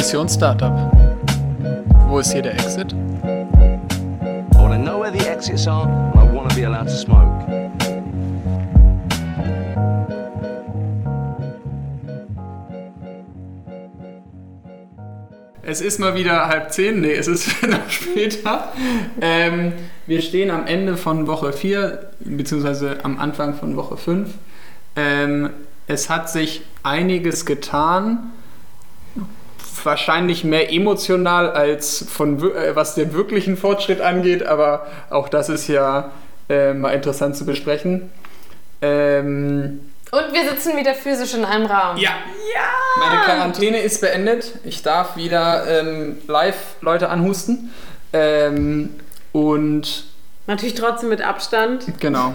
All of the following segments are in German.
Mission Startup. Wo ist hier der Exit? I want to know where the exits are and I want to be allowed to smoke. Es ist mal wieder halb zehn, nee, es ist noch später. Ähm, wir stehen am Ende von Woche 4, beziehungsweise am Anfang von Woche 5. Ähm, es hat sich einiges getan. Wahrscheinlich mehr emotional als von äh, was den wirklichen Fortschritt angeht, aber auch das ist ja äh, mal interessant zu besprechen. Ähm, Und wir sitzen wieder physisch in einem Raum. ja. Meine Quarantäne ist beendet. Ich darf wieder ähm, live Leute anhusten. Ähm, und Natürlich trotzdem mit Abstand. genau.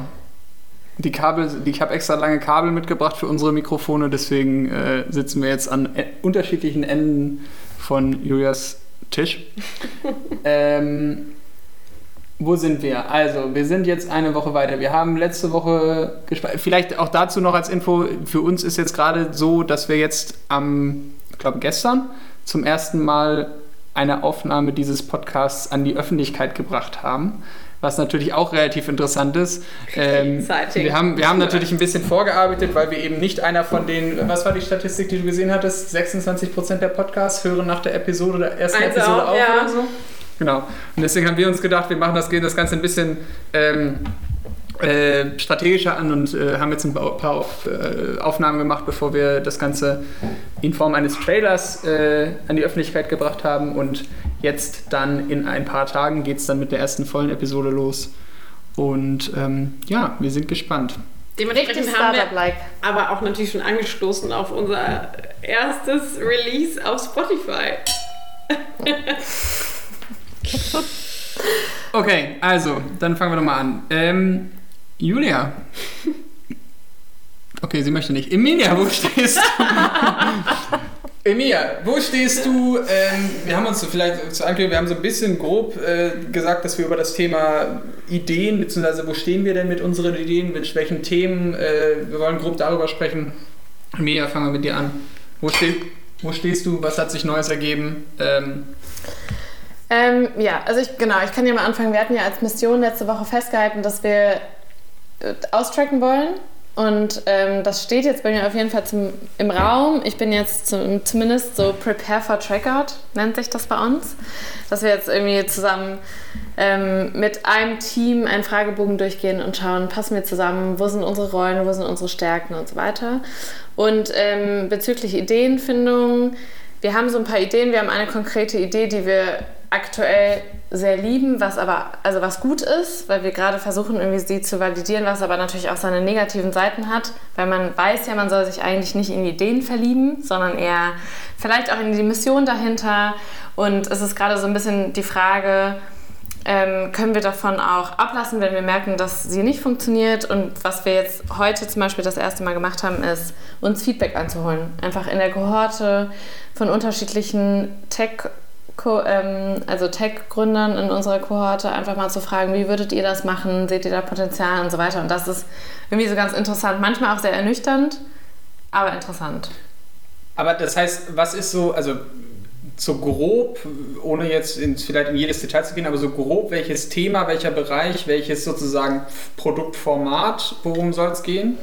Die Kabel, die- ich habe extra lange Kabel mitgebracht für unsere Mikrofone, deswegen äh, sitzen wir jetzt an äh, unterschiedlichen Enden von Julias Tisch. ähm, wo sind wir? Also, wir sind jetzt eine Woche weiter. Wir haben letzte Woche Vielleicht auch dazu noch als Info: Für uns ist jetzt gerade so, dass wir jetzt am, ich glaube, gestern zum ersten Mal eine Aufnahme dieses Podcasts an die Öffentlichkeit gebracht haben. Was natürlich auch relativ interessant ist. Ähm, wir, haben, wir haben natürlich ein bisschen vorgearbeitet, weil wir eben nicht einer von den, was war die Statistik, die du gesehen hattest? 26% der Podcasts hören nach der Episode der ersten Also Episode auch, auf ja. oder so. Genau. Und deswegen haben wir uns gedacht, wir machen das, gehen das Ganze ein bisschen ähm, äh, strategischer an und äh, haben jetzt ein paar paar auf, äh, Aufnahmen gemacht, bevor wir das Ganze in Form eines Trailers äh, an die Öffentlichkeit gebracht haben. Und jetzt dann in ein paar Tagen geht es dann mit der ersten vollen Episode los. Und ähm, ja, wir sind gespannt. Dementsprechend haben wir aber auch natürlich schon angestoßen auf unser erstes Release auf Spotify. Okay, also, dann fangen wir doch mal an. Ähm, Julia. Okay, sie möchte nicht. Emilia, wo stehst du? Emilia, wo stehst du? Ähm, wir haben uns so vielleicht zu Ankündigung, wir haben so ein bisschen grob äh, gesagt, dass wir über das Thema Ideen, beziehungsweise wo stehen wir denn mit unseren Ideen, mit welchen Themen, äh, wir wollen grob darüber sprechen. Emilia, fangen wir mit dir an. Wo, steh, wo stehst du? Was hat sich Neues ergeben? Ähm, Ähm, ja, also ich, genau, ich kann ja mal anfangen. Wir hatten ja als Mission letzte Woche festgehalten, dass wir äh, austracken wollen. Und ähm, das steht jetzt bei mir auf jeden Fall zum, im Raum. Ich bin jetzt zum, zumindest so Prepare for Trackout, nennt sich das bei uns. Dass wir jetzt irgendwie zusammen ähm, mit einem Team einen Fragebogen durchgehen und schauen, passen wir zusammen, wo sind unsere Rollen, wo sind unsere Stärken und so weiter. Und ähm, bezüglich Ideenfindung, wir haben so ein paar Ideen, wir haben eine konkrete Idee, die wir aktuell sehr lieben, was aber, also was gut ist, weil wir gerade versuchen, irgendwie sie zu validieren, was aber natürlich auch seine negativen Seiten hat, weil man weiß ja, man soll sich eigentlich nicht in Ideen verlieben, sondern eher vielleicht auch in die Mission dahinter. Und es ist gerade so ein bisschen die Frage, ähm, können wir davon auch ablassen, wenn wir merken, dass sie nicht funktioniert. Und was wir jetzt heute zum Beispiel das erste Mal gemacht haben, ist, uns Feedback einzuholen. Einfach in der Kohorte von unterschiedlichen Tech- also Tech-Gründern in unserer Kohorte einfach mal zu fragen, wie würdet ihr das machen, seht ihr da Potenzial und so weiter. Und das ist irgendwie so ganz interessant, manchmal auch sehr ernüchternd, aber interessant. Aber das heißt, was ist so, also so grob, ohne jetzt ins, vielleicht in jedes Detail zu gehen, aber so grob, welches Thema, welcher Bereich, welches sozusagen Produktformat, worum soll es gehen?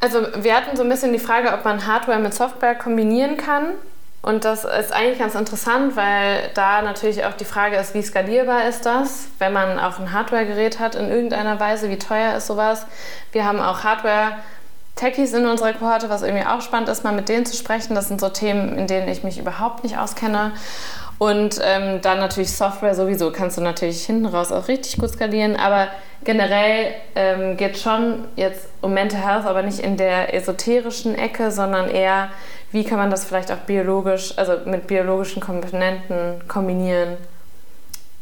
Also wir hatten so ein bisschen die Frage, ob man Hardware mit Software kombinieren kann. Und das ist eigentlich ganz interessant, weil da natürlich auch die Frage ist, wie skalierbar ist das, wenn man auch ein Hardware-Gerät hat in irgendeiner Weise, wie teuer ist sowas. Wir haben auch Hardware-Techies in unserer Kohorte, was irgendwie auch spannend ist, mal mit denen zu sprechen. Das sind so Themen, in denen ich mich überhaupt nicht auskenne. Und ähm, dann natürlich Software sowieso kannst du natürlich hinten raus auch richtig gut skalieren. Aber generell ähm, geht schon jetzt um Mental Health, aber nicht in der esoterischen Ecke, sondern eher, wie kann man das vielleicht auch biologisch, also mit biologischen Komponenten kombinieren,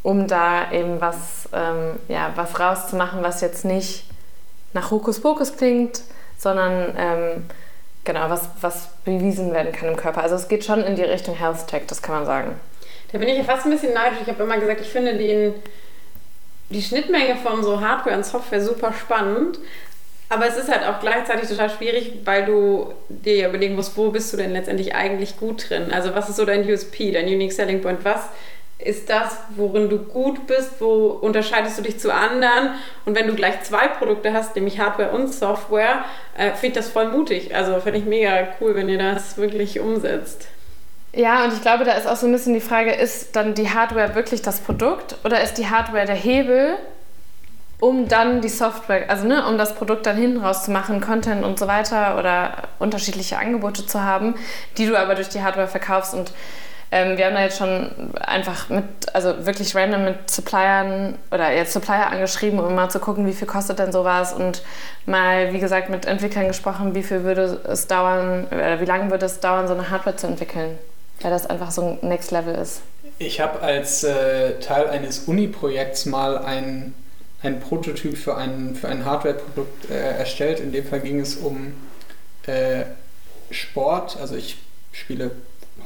um da eben was, ähm, ja, was rauszumachen, was jetzt nicht nach Hokuspokus klingt, sondern ähm, genau, was, was bewiesen werden kann im Körper. Also es geht schon in die Richtung Health Tech, das kann man sagen. Da bin ich ja fast ein bisschen neidisch. Ich habe immer gesagt, ich finde den, die Schnittmenge von so Hardware und Software super spannend. Aber es ist halt auch gleichzeitig total schwierig, weil du dir ja überlegen musst, wo bist du denn letztendlich eigentlich gut drin? Also was ist so dein USP, dein Unique Selling Point? Was ist das, worin du gut bist? Wo unterscheidest du dich zu anderen? Und wenn du gleich zwei Produkte hast, nämlich Hardware und Software, äh, finde ich das voll mutig. Also finde ich mega cool, wenn ihr das wirklich umsetzt. Ja, und ich glaube, da ist auch so ein bisschen die Frage, ist dann die Hardware wirklich das Produkt oder ist die Hardware der Hebel, um dann die Software, also ne, um das Produkt dann hinten raus zu machen, Content und so weiter oder unterschiedliche Angebote zu haben, die du aber durch die Hardware verkaufst. Und ähm, wir haben da jetzt schon einfach mit, also wirklich random mit Suppliern oder jetzt Supplier angeschrieben, um mal zu gucken, wie viel kostet denn sowas und mal, wie gesagt, mit Entwicklern gesprochen, wie viel würde es dauern oder wie lange würde es dauern, so eine Hardware zu entwickeln, weil das einfach so ein Next Level ist. Ich habe als äh, Teil eines Uni-Projekts mal ein ein Prototyp für ein, für ein Hardware-Produkt äh, erstellt. In dem Fall ging es um äh, Sport. Also ich spiele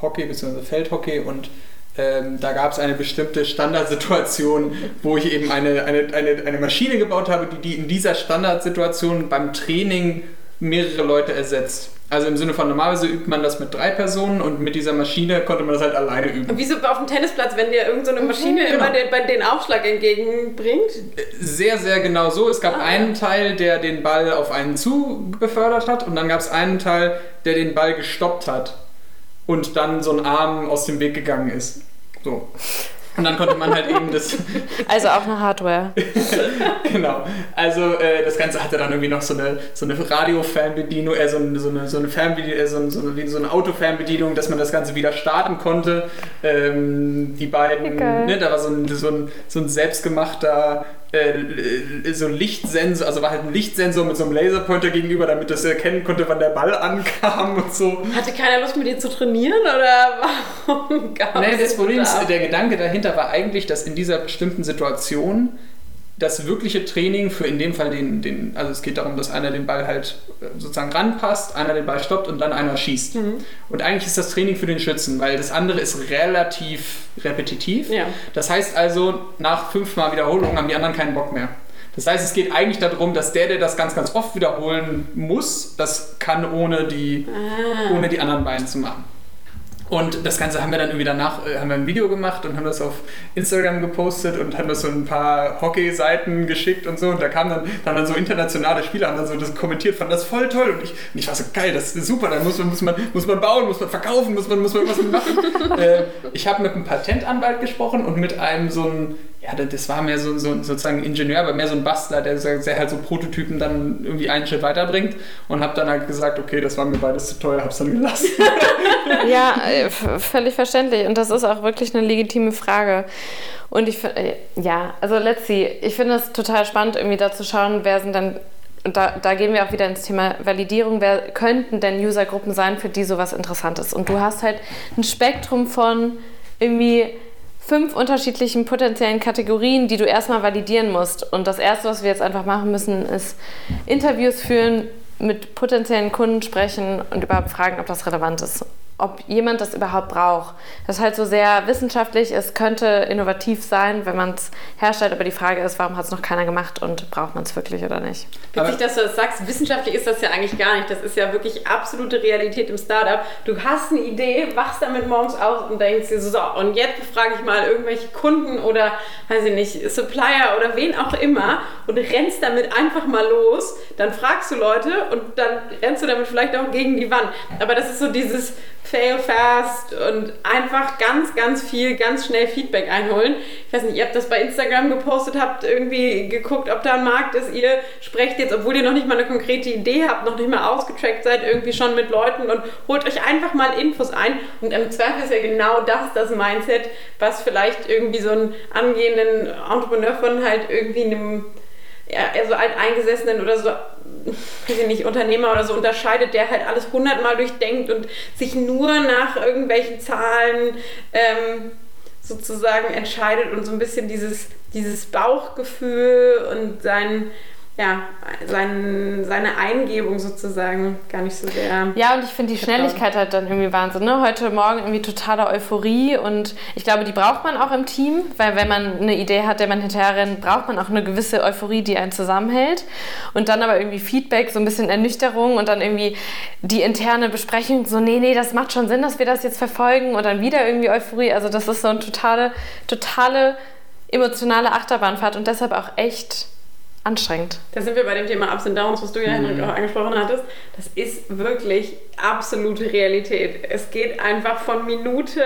Hockey bzw. Feldhockey und ähm, da gab es eine bestimmte Standardsituation, wo ich eben eine, eine, eine, eine Maschine gebaut habe, die, die in dieser Standardsituation beim Training mehrere Leute ersetzt. Also im Sinne von normalerweise übt man das mit drei Personen und mit dieser Maschine konnte man das halt alleine üben. Und wieso auf dem Tennisplatz, wenn dir irgendeine so Maschine mhm, genau. immer den, den Aufschlag entgegenbringt? Sehr, sehr genau so. Es gab ah. einen Teil, der den Ball auf einen zu befördert hat und dann gab es einen Teil, der den Ball gestoppt hat und dann so ein Arm aus dem Weg gegangen ist. So. Und dann konnte man halt eben das. Also auch eine Hardware. genau. Also äh, das Ganze hatte dann irgendwie noch so eine, so eine Radio-Fernbedienung, äh, so, eine, so eine, so eine, Fernbedienung, äh, so, eine, so, eine, so eine Autofernbedienung, dass man das Ganze wieder starten konnte. Ähm, die beiden, ne, da war so ein, so ein, so ein selbstgemachter äh, so ein Lichtsensor, also war halt ein Lichtsensor mit so einem Laserpointer gegenüber, damit das erkennen konnte, wann der Ball ankam und so. Hatte keiner Lust mit dir zu trainieren oder warum gab nee, das Problem ist, der Gedanke dahinter war eigentlich, dass in dieser bestimmten Situation das wirkliche Training für in dem Fall den, den, also es geht darum, dass einer den Ball halt äh, sozusagen ranpasst, einer den Ball stoppt und dann einer schießt. Mhm. Und eigentlich ist das Training für den Schützen, weil das andere ist relativ repetitiv. Ja. Das heißt also, nach fünfmal Wiederholung haben die anderen keinen Bock mehr. Das heißt, es geht eigentlich darum, dass der, der das ganz, ganz oft wiederholen muss, das kann, ohne die, ah. ohne die anderen beiden zu machen. Und das Ganze haben wir dann irgendwie danach äh, haben wir ein Video gemacht und haben das auf Instagram gepostet und haben das so ein paar Hockey-Seiten geschickt und so. Und da kamen dann, dann, dann so internationale Spieler, haben dann so das kommentiert, fanden das voll toll. Und ich, und ich war so geil, das ist super, da muss man, muss man, muss man bauen, muss man verkaufen, muss man, muss man was machen. äh, ich habe mit einem Patentanwalt gesprochen und mit einem so ein ja, das war mehr so, so sozusagen Ingenieur, aber mehr so ein Bastler, der, der halt so Prototypen dann irgendwie einen Schritt weiterbringt und habe dann halt gesagt, okay, das war mir beides zu teuer, hab's dann gelassen. ja, äh, völlig verständlich und das ist auch wirklich eine legitime Frage. Und ich finde, äh, ja, also let's see, ich finde es total spannend, irgendwie da zu schauen, wer sind dann und da, da, gehen wir auch wieder ins Thema Validierung. Wer könnten denn Usergruppen sein, für die sowas interessant ist? Und du hast halt ein Spektrum von irgendwie fünf unterschiedlichen potenziellen Kategorien, die du erstmal validieren musst. Und das Erste, was wir jetzt einfach machen müssen, ist Interviews führen, mit potenziellen Kunden sprechen und überhaupt fragen, ob das relevant ist ob jemand das überhaupt braucht. Das ist halt so sehr wissenschaftlich, es könnte innovativ sein, wenn man es herstellt, aber die Frage ist, warum hat es noch keiner gemacht und braucht man es wirklich oder nicht? Witzig, dass du das sagst, wissenschaftlich ist das ja eigentlich gar nicht. Das ist ja wirklich absolute Realität im Startup. Du hast eine Idee, wachst damit morgens auf und denkst dir so, so und jetzt befrage ich mal irgendwelche Kunden oder, weiß ich nicht, Supplier oder wen auch immer und rennst damit einfach mal los. Dann fragst du Leute und dann rennst du damit vielleicht auch gegen die Wand. Aber das ist so dieses fail fast und einfach ganz, ganz viel, ganz schnell Feedback einholen. Ich weiß nicht, ihr habt das bei Instagram gepostet, habt irgendwie geguckt, ob da ein Markt ist. Ihr sprecht jetzt, obwohl ihr noch nicht mal eine konkrete Idee habt, noch nicht mal ausgetrackt seid, irgendwie schon mit Leuten und holt euch einfach mal Infos ein. Und im Zweifel ist ja genau das das Mindset, was vielleicht irgendwie so einen angehenden Entrepreneur von halt irgendwie einem ja, so alteingesessenen oder so weiß ich nicht, Unternehmer oder so unterscheidet, der halt alles hundertmal durchdenkt und sich nur nach irgendwelchen Zahlen ähm, sozusagen entscheidet und so ein bisschen dieses, dieses Bauchgefühl und sein, ja, sein, seine Eingebung sozusagen gar nicht so sehr. Ja, und ich finde die Schnelligkeit halt dann irgendwie Wahnsinn. Ne? Heute Morgen irgendwie totale Euphorie und ich glaube, die braucht man auch im Team, weil wenn man eine Idee hat, der man hinterher rennt, braucht man auch eine gewisse Euphorie, die einen zusammenhält. Und dann aber irgendwie Feedback, so ein bisschen Ernüchterung und dann irgendwie die interne Besprechung, so, nee, nee, das macht schon Sinn, dass wir das jetzt verfolgen und dann wieder irgendwie Euphorie. Also das ist so eine totale, totale emotionale Achterbahnfahrt und deshalb auch echt anstrengend. Da sind wir bei dem Thema Ups und Downs, was du ja, Henrik, auch angesprochen hattest. Das ist wirklich absolute Realität. Es geht einfach von Minute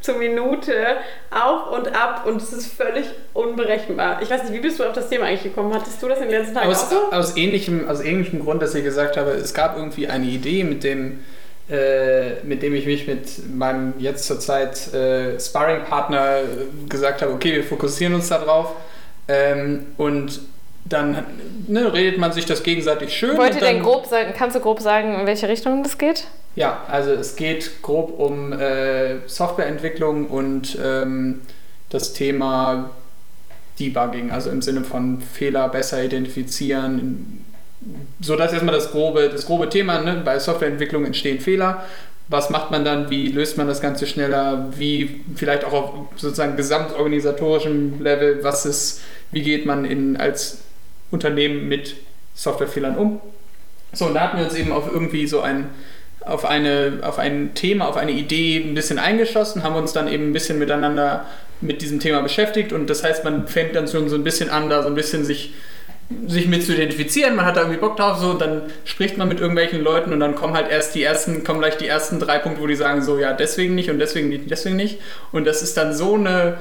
zu Minute auf und ab und es ist völlig unberechenbar. Ich weiß nicht, wie bist du auf das Thema eigentlich gekommen? Hattest du das in den letzten Tagen Aus, auch so? aus, ähnlichem, aus ähnlichem Grund, dass ich gesagt habe, es gab irgendwie eine Idee, mit dem, äh, mit dem ich mich mit meinem jetzt zurzeit äh, Sparring-Partner gesagt habe, okay, wir fokussieren uns darauf. Ähm, und dann ne, redet man sich das gegenseitig schön. Wollt ihr denn grob sagen, kannst du grob sagen, in welche Richtung das geht? Ja, also es geht grob um äh, Softwareentwicklung und ähm, das Thema Debugging, also im Sinne von Fehler besser identifizieren. So, das ist erstmal das grobe, das grobe Thema. Ne? Bei Softwareentwicklung entstehen Fehler. Was macht man dann? Wie löst man das Ganze schneller? Wie vielleicht auch auf sozusagen gesamtorganisatorischem Level? Was ist, wie geht man in, als Unternehmen mit Softwarefehlern um? So, und da hatten wir uns eben auf irgendwie so ein, auf, eine, auf ein Thema, auf eine Idee ein bisschen eingeschossen, haben uns dann eben ein bisschen miteinander mit diesem Thema beschäftigt und das heißt, man fängt dann schon so ein bisschen an, da so ein bisschen sich, sich mit zu identifizieren, man hat da irgendwie Bock drauf, so, und dann spricht man mit irgendwelchen Leuten und dann kommen halt erst die ersten, kommen gleich die ersten drei Punkte, wo die sagen, so, ja, deswegen nicht und deswegen nicht, deswegen nicht. Und das ist dann so eine,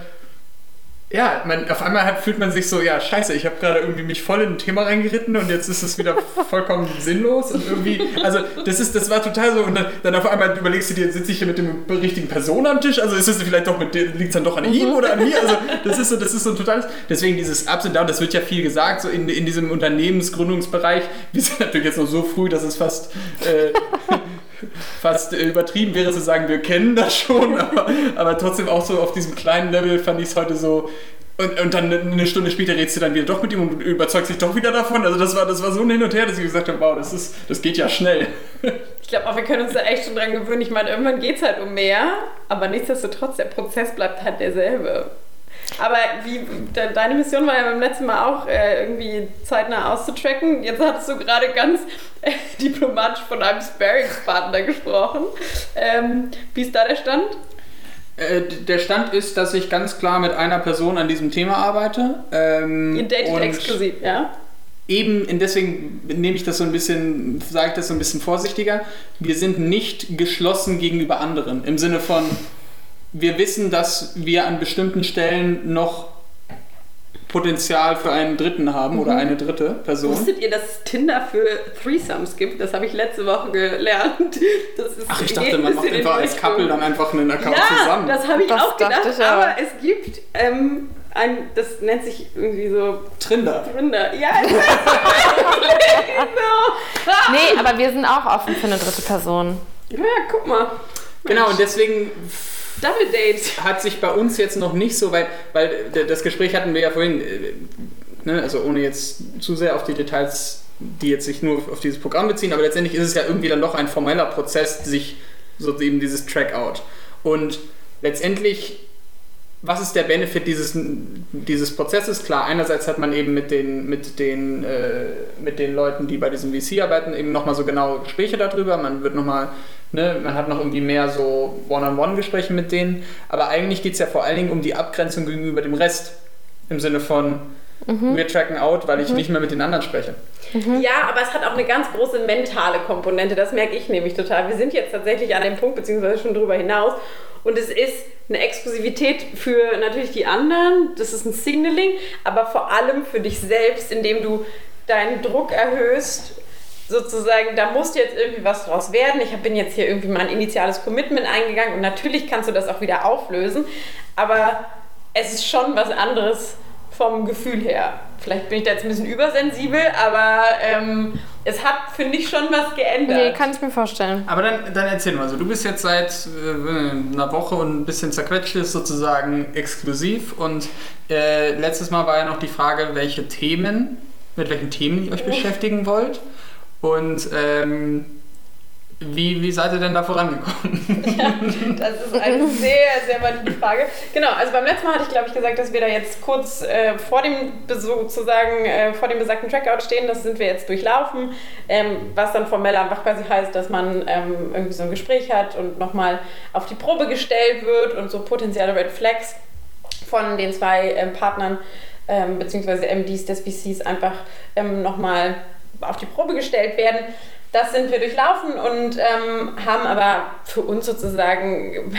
ja, man, auf einmal hat, fühlt man sich so, ja, scheiße, ich habe gerade irgendwie mich voll in ein Thema reingeritten und jetzt ist es wieder vollkommen sinnlos und irgendwie, also das ist, das war total so und dann, dann auf einmal überlegst du dir, sitze ich hier mit dem richtigen Person am Tisch, also ist es vielleicht doch mit liegt es dann doch an ihm oder an mir, also das ist so, das ist so ein totales, deswegen dieses Ups und Downs, das wird ja viel gesagt, so in, in diesem Unternehmensgründungsbereich, wir sind natürlich jetzt noch so früh, dass es fast, äh, fast übertrieben wäre zu sagen, wir kennen das schon, aber, aber trotzdem auch so auf diesem kleinen Level fand ich es heute so. Und, und dann eine Stunde später redest du dann wieder doch mit ihm und überzeugst dich doch wieder davon. Also das war, das war so ein Hin und Her, dass ich gesagt habe, wow, das, ist, das geht ja schnell. Ich glaube auch, wir können uns da echt schon dran gewöhnen. Ich meine, irgendwann geht es halt um mehr, aber nichtsdestotrotz, der Prozess bleibt halt derselbe. Aber wie, de, deine Mission war ja beim letzten Mal auch äh, irgendwie zeitnah auszutracken. Jetzt hattest du gerade ganz äh, diplomatisch von einem Sparringspartner gesprochen. Ähm, wie ist da der Stand? Äh, der Stand ist, dass ich ganz klar mit einer Person an diesem Thema arbeite. Ähm, Ihr datet exklusiv, ja? Eben, deswegen nehme ich das so ein bisschen, sage ich das so ein bisschen vorsichtiger. Wir sind nicht geschlossen gegenüber anderen. Im Sinne von, wir wissen, dass wir an bestimmten Stellen noch Potenzial für einen Dritten haben oder eine dritte Person. Wusstet ihr, dass es Tinder für Threesomes gibt? Das habe ich letzte Woche gelernt. Das ist Ach, ich dachte, man macht einfach als. Couple dann einfach einen Account Ja, zusammen. das habe ich Das auch gedacht, ich aber es gibt ähm, ein, das nennt sich irgendwie so Trinder. Rinder. Ja, genau. Nee, aber wir sind auch offen für eine dritte Person. Ja, guck mal. Genau, und deswegen Double Date. hat sich bei uns jetzt noch nicht so weit, weil d- das Gespräch hatten wir ja vorhin, äh, ne, also ohne jetzt zu sehr auf die Details, die jetzt sich nur auf dieses Programm beziehen, aber letztendlich ist es ja irgendwie dann doch ein formeller Prozess, sich so eben dieses Trackout. Und letztendlich, was ist der Benefit dieses, dieses Prozesses? Klar, einerseits hat man eben mit den, mit den, äh, mit den Leuten, die bei diesem VC arbeiten, eben nochmal so genau Gespräche darüber. Man wird nochmal, ne, man hat noch irgendwie mehr so One-on-One-Gespräche mit denen. Aber eigentlich geht es ja vor allen Dingen um die Abgrenzung gegenüber dem Rest. Im Sinne von, wir tracken out, weil ich nicht mehr mit den anderen spreche. Ja, aber es hat auch eine ganz große mentale Komponente. Das merke ich nämlich total. Wir sind jetzt tatsächlich an dem Punkt, beziehungsweise schon drüber hinaus. Und es ist eine Exklusivität für natürlich die anderen. Das ist ein Signaling, aber vor allem für dich selbst, indem du deinen Druck erhöhst. Sozusagen, da muss jetzt irgendwie was draus werden. Ich bin jetzt hier irgendwie mal ein initiales Commitment eingegangen und natürlich kannst du das auch wieder auflösen. Aber es ist schon was anderes vom Gefühl her. Vielleicht bin ich da jetzt ein bisschen übersensibel, aber ähm, es hat, finde ich, schon was geändert. Nee, kann ich mir vorstellen. Aber dann, dann erzähl mal, also du bist jetzt seit äh, einer Woche und ein bisschen zerquetscht ist sozusagen exklusiv und äh, letztes Mal war ja noch die Frage, welche Themen mit welchen Themen ihr euch beschäftigen wollt und ähm, wie, wie seid ihr denn da vorangekommen? Ja, das ist eine sehr, sehr valide Frage. Genau, also beim letzten Mal hatte ich, glaube ich, gesagt, dass wir da jetzt kurz äh, vor dem sozusagen äh, vor dem besagten Trackout stehen. Das sind wir jetzt durchlaufen, ähm, was dann formell einfach quasi heißt, dass man ähm, irgendwie so ein Gespräch hat und nochmal auf die Probe gestellt wird und so potenzielle Red Flags von den zwei ähm, Partnern ähm, beziehungsweise MDs des VCs einfach ähm, nochmal auf die Probe gestellt werden. Das sind wir durchlaufen und ähm, haben aber für uns sozusagen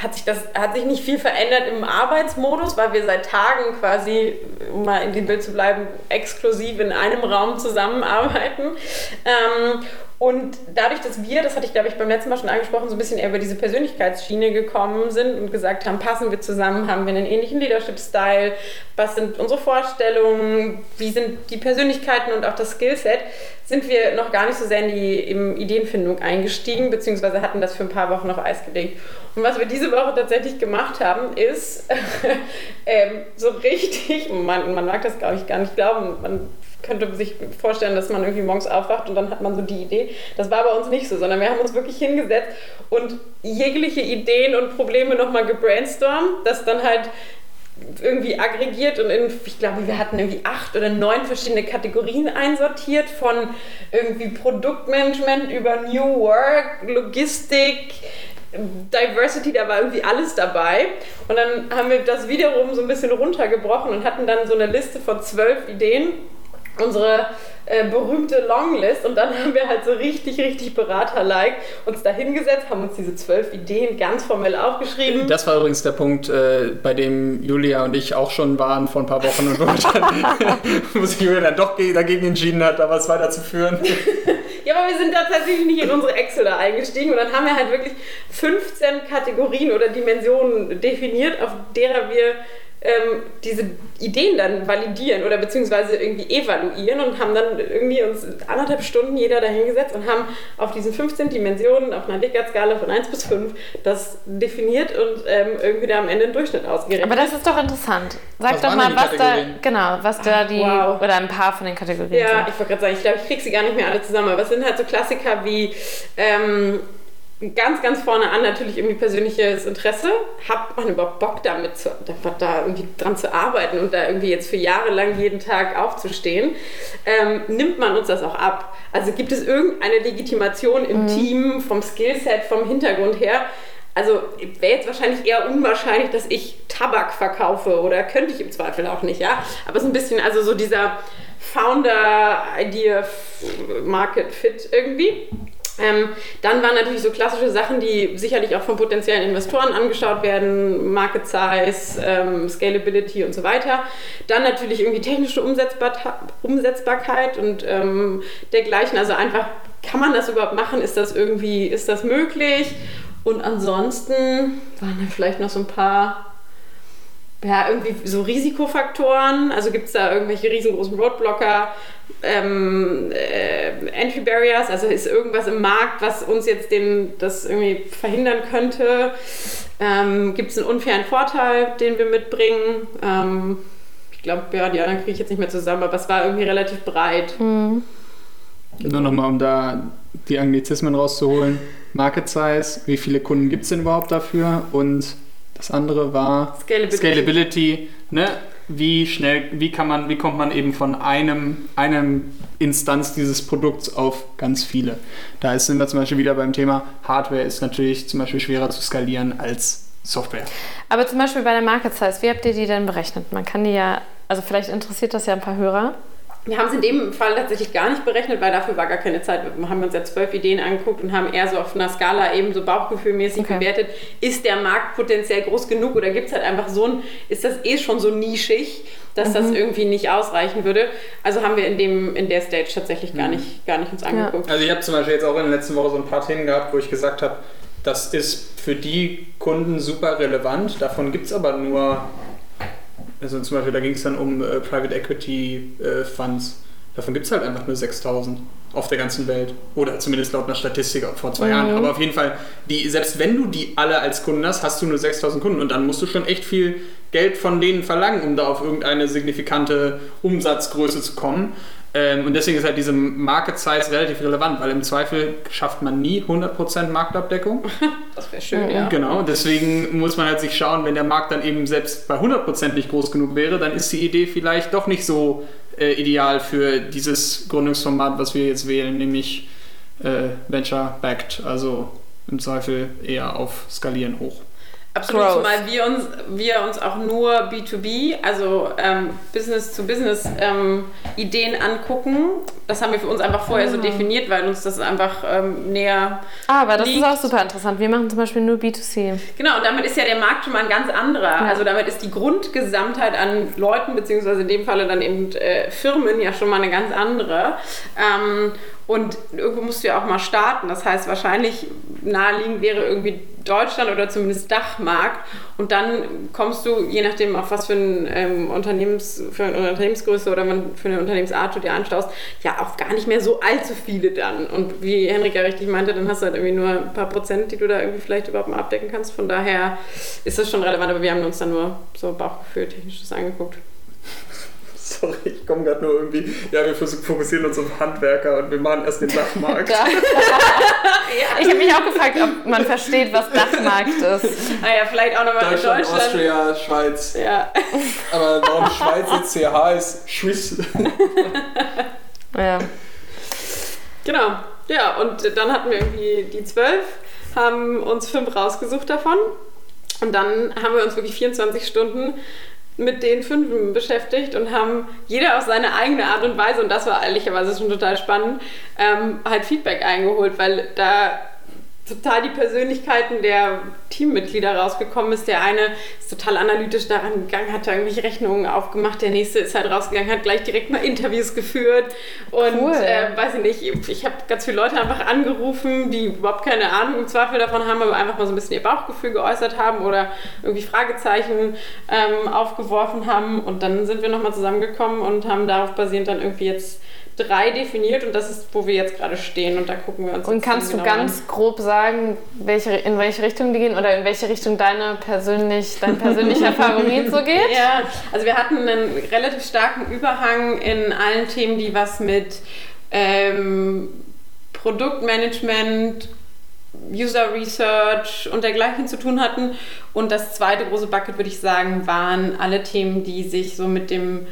hat sich das hat sich nicht viel verändert im Arbeitsmodus, weil wir seit Tagen quasi, um mal in dem Bild zu bleiben, exklusiv in einem Raum zusammenarbeiten. Ähm, und dadurch, dass wir, das hatte ich glaube ich beim letzten Mal schon angesprochen, so ein bisschen eher über diese Persönlichkeitsschiene gekommen sind und gesagt haben, passen wir zusammen, haben wir einen ähnlichen Leadership-Style, was sind unsere Vorstellungen, wie sind die Persönlichkeiten und auch das Skillset, sind wir noch gar nicht so sehr in die in Ideenfindung eingestiegen, beziehungsweise hatten das für ein paar Wochen auf Eis gelegt. Und was wir diese Woche tatsächlich gemacht haben, ist ähm, so richtig, man, man mag das glaube ich gar nicht glauben, man könnte sich vorstellen, dass man irgendwie morgens aufwacht und dann hat man so die Idee. Das war bei uns nicht so, sondern wir haben uns wirklich hingesetzt und jegliche Ideen und Probleme nochmal gebrainstormt, das dann halt irgendwie aggregiert und in, ich glaube, wir hatten irgendwie acht oder neun verschiedene Kategorien einsortiert, von irgendwie Produktmanagement über New Work, Logistik, Diversity, da war irgendwie alles dabei. Und dann haben wir das wiederum so ein bisschen runtergebrochen und hatten dann so eine Liste von zwölf Ideen unsere äh, berühmte Longlist und dann haben wir halt so richtig, richtig Berater-like uns da hingesetzt, haben uns diese zwölf Ideen ganz formell aufgeschrieben. Das war übrigens der Punkt, äh, bei dem Julia und ich auch schon waren vor ein paar Wochen und wo, dann, wo sich Julia dann doch dagegen entschieden hat, da was weiterzuführen. ja, aber wir sind da tatsächlich nicht in unsere Excel da eingestiegen und dann haben wir halt wirklich 15 Kategorien oder Dimensionen definiert, auf derer wir ähm, diese Ideen dann validieren oder beziehungsweise irgendwie evaluieren und haben dann irgendwie uns anderthalb Stunden jeder dahingesetzt und haben auf diesen 15 Dimensionen auf einer Likert-Skala von 1 bis 5 das definiert und ähm, irgendwie da am Ende einen Durchschnitt ausgerechnet. Aber das ist doch interessant. Sag was doch mal, was da, genau, was da die, wow. oder ein paar von den Kategorien Ja, sind. ich wollte gerade sagen, ich glaube, ich kriege sie gar nicht mehr alle zusammen, aber es sind halt so Klassiker wie ähm, ganz, ganz vorne an natürlich irgendwie persönliches Interesse. Hat man überhaupt Bock damit zu, da irgendwie dran zu arbeiten und da irgendwie jetzt für Jahre lang jeden Tag aufzustehen? Ähm, nimmt man uns das auch ab? Also gibt es irgendeine Legitimation im mhm. Team, vom Skillset, vom Hintergrund her? Also wäre jetzt wahrscheinlich eher unwahrscheinlich, dass ich Tabak verkaufe oder könnte ich im Zweifel auch nicht, ja. Aber so ein bisschen, also so dieser Founder-Idea-Market-Fit irgendwie. Ähm, dann waren natürlich so klassische Sachen, die sicherlich auch von potenziellen Investoren angeschaut werden, Market Size, ähm, Scalability und so weiter. Dann natürlich irgendwie technische Umsetzbar Umsetzbarkeit und ähm, dergleichen. Also einfach, kann man das überhaupt machen? Ist das irgendwie, ist das möglich? Und ansonsten waren da vielleicht noch so ein paar ja, irgendwie so Risikofaktoren. Also gibt es da irgendwelche riesengroßen Roadblocker, ähm, äh, Entry Barriers, also ist irgendwas im Markt, was uns jetzt den, das irgendwie verhindern könnte? Ähm, gibt es einen unfairen Vorteil, den wir mitbringen? Ähm, ich glaube, ja, die anderen kriege ich jetzt nicht mehr zusammen, aber es war irgendwie relativ breit. Mhm. Nur nochmal, um da die Anglizismen rauszuholen. Market Size, wie viele Kunden gibt es denn überhaupt dafür? Und das andere war Scalability. Scalability ne? Wie schnell, wie kann man, wie kommt man eben von einem, einem Instanz dieses Produkts auf ganz viele? Da sind wir zum Beispiel wieder beim Thema Hardware ist natürlich zum Beispiel schwerer zu skalieren als Software. Aber zum Beispiel bei der Market Size, wie habt ihr die denn berechnet? Man kann die ja, also vielleicht interessiert das ja ein paar Hörer. Wir haben es in dem Fall tatsächlich gar nicht berechnet, weil dafür war gar keine Zeit. Wir haben uns ja zwölf Ideen angeguckt und haben eher so auf einer Skala eben so bauchgefühlmäßig okay. bewertet, ist der Markt potenziell groß genug oder gibt es halt einfach so ein, ist das eh schon so nischig, dass mhm. das irgendwie nicht ausreichen würde. Also haben wir in, dem, in der Stage tatsächlich gar, mhm. nicht, gar nicht uns angeguckt. Ja. Also ich habe zum Beispiel jetzt auch in der letzten Woche so ein paar Themen gehabt, wo ich gesagt habe, das ist für die Kunden super relevant, davon gibt es aber nur also zum Beispiel, da ging es dann um äh, Private Equity äh, Funds. Davon gibt es halt einfach nur 6000 auf der ganzen Welt. Oder zumindest laut einer Statistik vor zwei Mhm. Jahren. Aber auf jeden Fall, die, selbst wenn du die alle als Kunden hast, hast du nur 6000 Kunden. Und dann musst du schon echt viel Geld von denen verlangen, um da auf irgendeine signifikante Umsatzgröße zu kommen. Ähm, und deswegen ist halt diese Market Size relativ relevant, weil im Zweifel schafft man nie 100% Marktabdeckung. Das wäre schön, ja. Genau, deswegen muss man halt sich schauen, wenn der Markt dann eben selbst bei 100% nicht groß genug wäre, dann ist die Idee vielleicht doch nicht so äh, ideal für dieses Gründungsformat, was wir jetzt wählen, nämlich äh, Venture-Backed, also im Zweifel eher auf Skalieren hoch. Absolut, Growth. zumal wir uns, wir uns auch nur B2B, also ähm, Business-to-Business ähm, Ideen angucken. Das haben wir für uns einfach vorher so definiert, weil uns das einfach ähm, näher Aber das liegt. ist auch super interessant. Wir machen zum Beispiel nur B2C. Genau, und damit ist ja der Markt schon mal ein ganz anderer. Also damit ist die Grundgesamtheit an Leuten, beziehungsweise in dem Falle dann eben äh, Firmen ja schon mal eine ganz andere. Und irgendwo musst du ja auch mal starten. Das heißt, wahrscheinlich naheliegend wäre irgendwie Deutschland oder zumindest Dachmarkt. Und dann kommst du, je nachdem, auf was für, ein, ähm, Unternehmens, für eine Unternehmensgröße oder für eine Unternehmensart du dir anschaust, ja auch gar nicht mehr so allzu viele dann. Und wie Henrik ja richtig meinte, dann hast du halt irgendwie nur ein paar Prozent, die du da irgendwie vielleicht überhaupt mal abdecken kannst. Von daher ist das schon relevant, aber wir haben uns dann nur so Bauchgefühl technisches angeguckt. Sorry, ich komme gerade nur irgendwie. Ja, wir fokussieren uns auf Handwerker und wir machen erst den Dachmarkt. Ja. Ich habe mich auch gefragt, ob man versteht, was Dachmarkt ist. Naja, vielleicht auch nochmal in Deutschland, Deutschland. Austria, Schweiz. Ja. Aber warum Schweiz jetzt CH ist Schwiss. Ja. Genau. Ja, und dann hatten wir irgendwie die zwölf, haben uns fünf rausgesucht davon. Und dann haben wir uns wirklich 24 Stunden mit den fünf beschäftigt und haben jeder auf seine eigene Art und Weise, und das war ehrlicherweise schon total spannend, ähm, halt Feedback eingeholt, weil da total die Persönlichkeiten der Teammitglieder rausgekommen ist. Der eine ist total analytisch daran gegangen, hat da irgendwelche Rechnungen aufgemacht. Der nächste ist halt rausgegangen, hat gleich direkt mal Interviews geführt. Und Cool. äh, weiß ich nicht, ich habe ganz viele Leute einfach angerufen, die überhaupt keine Ahnung im Zweifel davon haben, aber einfach mal so ein bisschen ihr Bauchgefühl geäußert haben oder irgendwie Fragezeichen ähm, aufgeworfen haben. Und dann sind wir nochmal zusammengekommen und haben darauf basierend dann irgendwie jetzt drei definiert und das ist, wo wir jetzt gerade stehen und da gucken wir uns Und kannst du genau an. ganz grob sagen, welche, in welche Richtung die gehen oder in welche Richtung deine persönlich, dein persönlicher Favorit so geht? Ja, also wir hatten einen relativ starken Überhang in allen Themen, die was mit ähm, Produktmanagement, User Research und dergleichen zu tun hatten. Und das zweite große Bucket, würde ich sagen, waren alle Themen, die sich so mit dem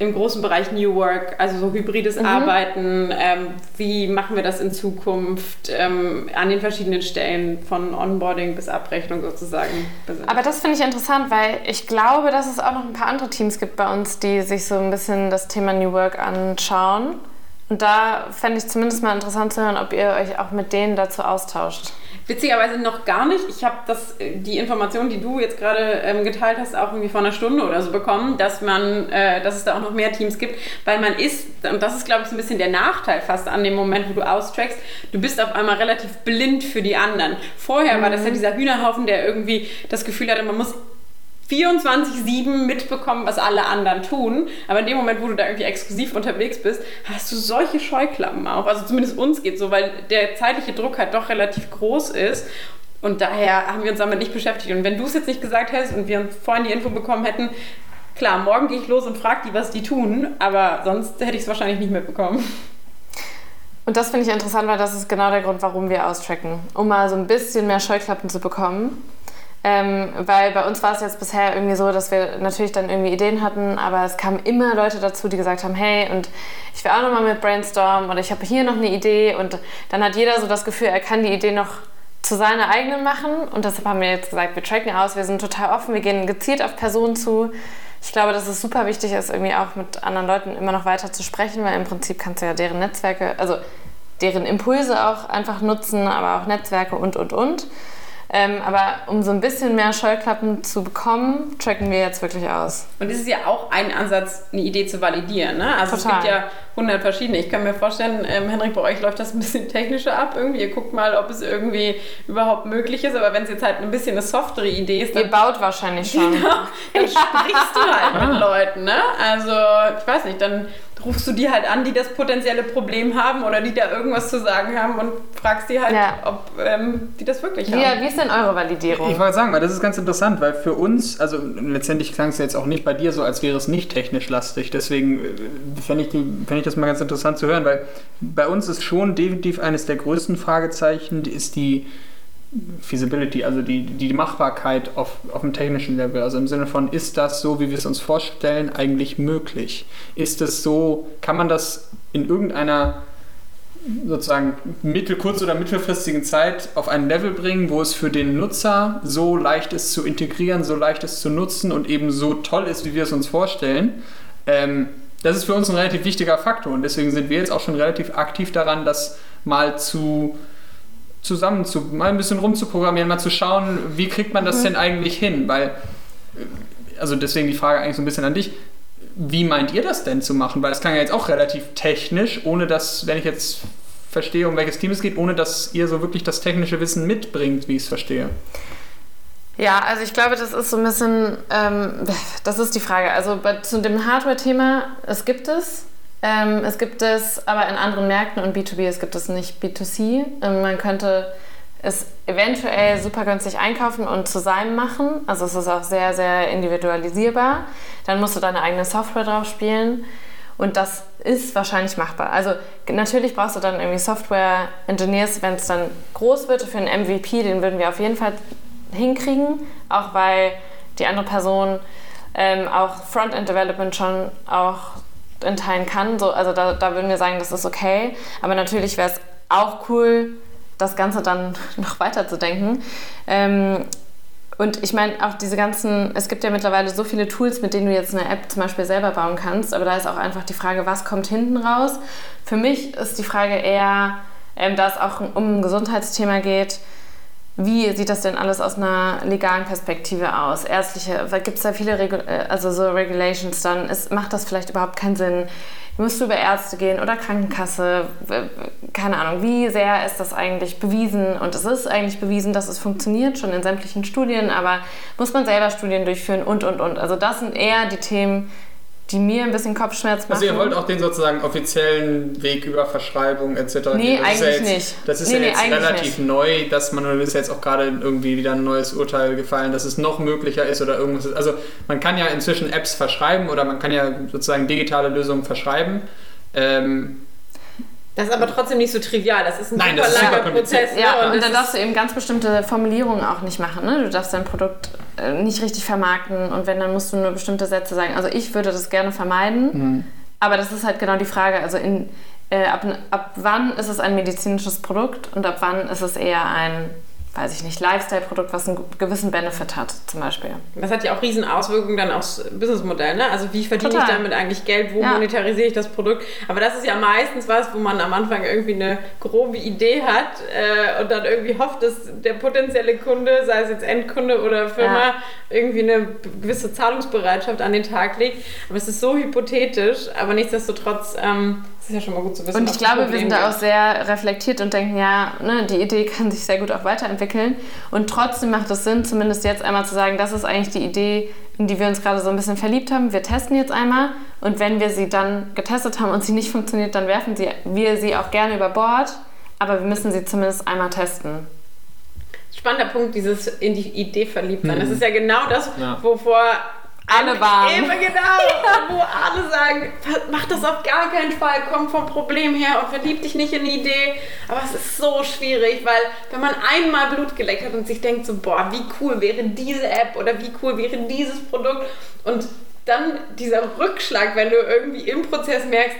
im großen Bereich New Work, also so hybrides Arbeiten, ähm, wie machen wir das in Zukunft ähm, an den verschiedenen Stellen von Onboarding bis Abrechnung sozusagen. Aber das finde ich interessant, weil ich glaube, dass es auch noch ein paar andere Teams gibt bei uns, die sich so ein bisschen das Thema New Work anschauen. Und da fände ich zumindest mal interessant zu hören, ob ihr euch auch mit denen dazu austauscht. Witzigerweise noch gar nicht. Ich habe das, äh, die Information, die du jetzt gerade ähm, geteilt hast, auch irgendwie vor einer Stunde oder so bekommen, dass man, äh, dass es da auch noch mehr Teams gibt, weil man ist, und das ist glaube ich so ein bisschen der Nachteil fast an dem Moment, wo du austrackst, du bist auf einmal relativ blind für die anderen. Vorher war das ja dieser Hühnerhaufen, der irgendwie das Gefühl hatte, man muss 24-7 mitbekommen, was alle anderen tun. Aber in dem Moment, wo du da irgendwie exklusiv unterwegs bist, hast du solche Scheuklappen auch. Also zumindest uns geht so, weil der zeitliche Druck halt doch relativ groß ist. Und daher haben wir uns damit nicht beschäftigt. Und wenn du es jetzt nicht gesagt hättest und wir vorhin die Info bekommen hätten, klar, morgen gehe ich los und frage die, was die tun. Aber sonst hätte ich es wahrscheinlich nicht mitbekommen. Und das finde ich interessant, weil das ist genau der Grund, warum wir austracken. Um mal so ein bisschen mehr Scheuklappen zu bekommen. Ähm, weil bei uns war es jetzt bisher irgendwie so, dass wir natürlich dann irgendwie Ideen hatten, aber es kamen immer Leute dazu, die gesagt haben, hey, und ich will auch nochmal mit Brainstorm oder ich habe hier noch eine Idee und dann hat jeder so das Gefühl, er kann die Idee noch zu seiner eigenen machen und deshalb haben wir jetzt gesagt, wir tracken aus, wir sind total offen, wir gehen gezielt auf Personen zu. Ich glaube, dass es super wichtig ist, irgendwie auch mit anderen Leuten immer noch weiter zu sprechen, weil im Prinzip kannst du ja deren Netzwerke, also deren Impulse auch einfach nutzen, aber auch Netzwerke und, und, und. Ähm, aber um so ein bisschen mehr Scheuklappen zu bekommen, tracken wir jetzt wirklich aus. Und es ist ja auch ein Ansatz, eine Idee zu validieren. Ne? Also Total. es gibt ja 100 verschiedene. Ich kann mir vorstellen, ähm, Henrik, bei euch läuft das ein bisschen technischer ab irgendwie. Ihr guckt mal, ob es irgendwie überhaupt möglich ist. Aber wenn es jetzt halt ein bisschen eine softere Idee ist, Ihr dann, baut wahrscheinlich schon. dann sprichst du halt mit Leuten. Ne? Also ich weiß nicht, dann rufst du die halt an, die das potenzielle Problem haben oder die da irgendwas zu sagen haben und fragst die halt, Ja. ob ähm, die das wirklich haben. Wie, wie ist denn eure Validierung? Ich wollte sagen, weil das ist ganz interessant, weil für uns, also letztendlich klang es jetzt auch nicht bei dir so, als wäre es nicht technisch lastig. Deswegen äh, fände ich, die- fänd ich das mal ganz interessant zu hören, weil bei uns ist schon definitiv eines der größten Fragezeichen, die ist die Feasibility, also die, die Machbarkeit auf, auf dem technischen Level. Also im Sinne von, ist das so, wie wir es uns vorstellen, eigentlich möglich? Ist es so, kann man das in irgendeiner sozusagen mittel-, kurz- oder mittelfristigen Zeit auf ein Level bringen, wo es für den Nutzer so leicht ist zu integrieren, so leicht ist zu nutzen und eben so toll ist, wie wir es uns vorstellen. Ähm, das ist für uns ein relativ wichtiger Faktor und deswegen sind wir jetzt auch schon relativ aktiv daran, das mal zu zusammen zu, mal ein bisschen rumzuprogrammieren, mal zu schauen, wie kriegt man das denn eigentlich hin, weil also deswegen die Frage eigentlich so ein bisschen an dich, wie meint ihr das denn zu machen? Weil es klang ja jetzt auch relativ technisch, ohne dass, wenn ich jetzt verstehe, um welches Team es geht, ohne dass ihr so wirklich das technische Wissen mitbringt, wie ich es verstehe. Ja, also ich glaube, das ist so ein bisschen, ähm, das ist die Frage. Also bei, zu dem Hardware-Thema, es gibt es. Ähm, es gibt es aber in anderen Märkten und B2B, es gibt es nicht B2C. Ähm, man könnte es eventuell super günstig einkaufen und zusammen machen. Also es ist auch sehr, sehr individualisierbar. Dann musst du deine eigene Software drauf spielen. Und das ist wahrscheinlich machbar. Also natürlich brauchst du dann irgendwie Software-Engineers, wenn es dann groß wird für einen MVP, den würden wir auf jeden Fall hinkriegen, auch weil die andere Person ähm, auch Frontend-Development schon auch in Teilen kann. So, also da, da würden wir sagen, das ist okay. Aber natürlich wäre es auch cool, das Ganze dann noch weiter zu denken. Ähm, und ich meine, auch diese ganzen, es gibt ja mittlerweile so viele Tools, mit denen du jetzt eine App zum Beispiel selber bauen kannst, aber da ist auch einfach die Frage, was kommt hinten raus? Für mich ist die Frage eher, ähm, da es auch um ein Gesundheitsthema geht, wie sieht das denn alles aus einer legalen Perspektive aus? Ärztliche, gibt es da viele Regu äh, also so Regulations dann? Ist, macht das vielleicht überhaupt keinen Sinn? Musst du über Ärzte gehen oder Krankenkasse? Keine Ahnung, wie sehr ist das eigentlich bewiesen? Und es ist eigentlich bewiesen, dass es funktioniert, schon in sämtlichen Studien, aber muss man selber Studien durchführen und, und, und. Also das sind eher die Themen, die mir ein bisschen Kopfschmerz machen. Also ihr wollt auch den sozusagen offiziellen Weg über Verschreibung etc. Nee. Das ist ja eigentlich jetzt, nicht. Das ist Nee, ja nee, jetzt eigentlich relativ nicht. neu, dass man, und ist jetzt auch gerade irgendwie wieder ein neues Urteil gefallen, dass es noch möglicher ist oder irgendwas ist. Also man kann ja inzwischen Apps verschreiben oder man kann ja sozusagen digitale Lösungen verschreiben. Ähm, Das ist aber trotzdem nicht so trivial. Das ist ein Nein, super langer. Prozess. Ja, ne? und, das dann darfst du eben ganz bestimmte Formulierungen auch nicht machen. Ne? Du darfst dein Produkt äh, nicht richtig vermarkten und wenn, dann musst du nur bestimmte Sätze sagen. Also ich würde das gerne vermeiden, aber das ist halt genau die Frage. Also in, äh, ab, ab wann ist es ein medizinisches Produkt und ab wann ist es eher ein, weiß ich nicht, Lifestyle-Produkt, was einen gewissen Benefit hat zum Beispiel. Das hat ja auch riesen Auswirkungen dann aufs Businessmodell. Ne? Also wie verdiene ich Total. damit eigentlich Geld? Wo Ja. monetarisiere ich das Produkt? Aber das ist ja meistens was, wo man am Anfang irgendwie eine grobe Idee hat äh, und dann irgendwie hofft, dass der potenzielle Kunde, sei es jetzt Endkunde oder Firma, Ja. irgendwie eine gewisse Zahlungsbereitschaft an den Tag legt. Aber es ist so hypothetisch, aber nichtsdestotrotz ähm, es ist ja schon mal gut zu wissen. Und ich glaube, wir sind da auch sehr reflektiert und denken, ja, ne, die Idee kann sich sehr gut auch weiterentwickeln. Und trotzdem macht es Sinn, zumindest jetzt einmal zu sagen, das ist eigentlich die Idee, in die wir uns gerade so ein bisschen verliebt haben. Wir testen jetzt einmal und wenn wir sie dann getestet haben und sie nicht funktioniert, dann werfen sie, wir sie auch gerne über Bord. Aber wir müssen sie zumindest einmal testen. spannender Punkt, dieses in die Idee verliebt sein. Das ist ja genau das, Ja. wovor Alle waren. Eben genau, wo alle sagen, mach das auf gar keinen Fall, komm vom Problem her und verlieb dich nicht in die Idee. Aber es ist so schwierig, weil wenn man einmal Blut geleckt hat und sich denkt so, boah, wie cool wäre diese App oder wie cool wäre dieses Produkt und dann dieser Rückschlag, wenn du irgendwie im Prozess merkst,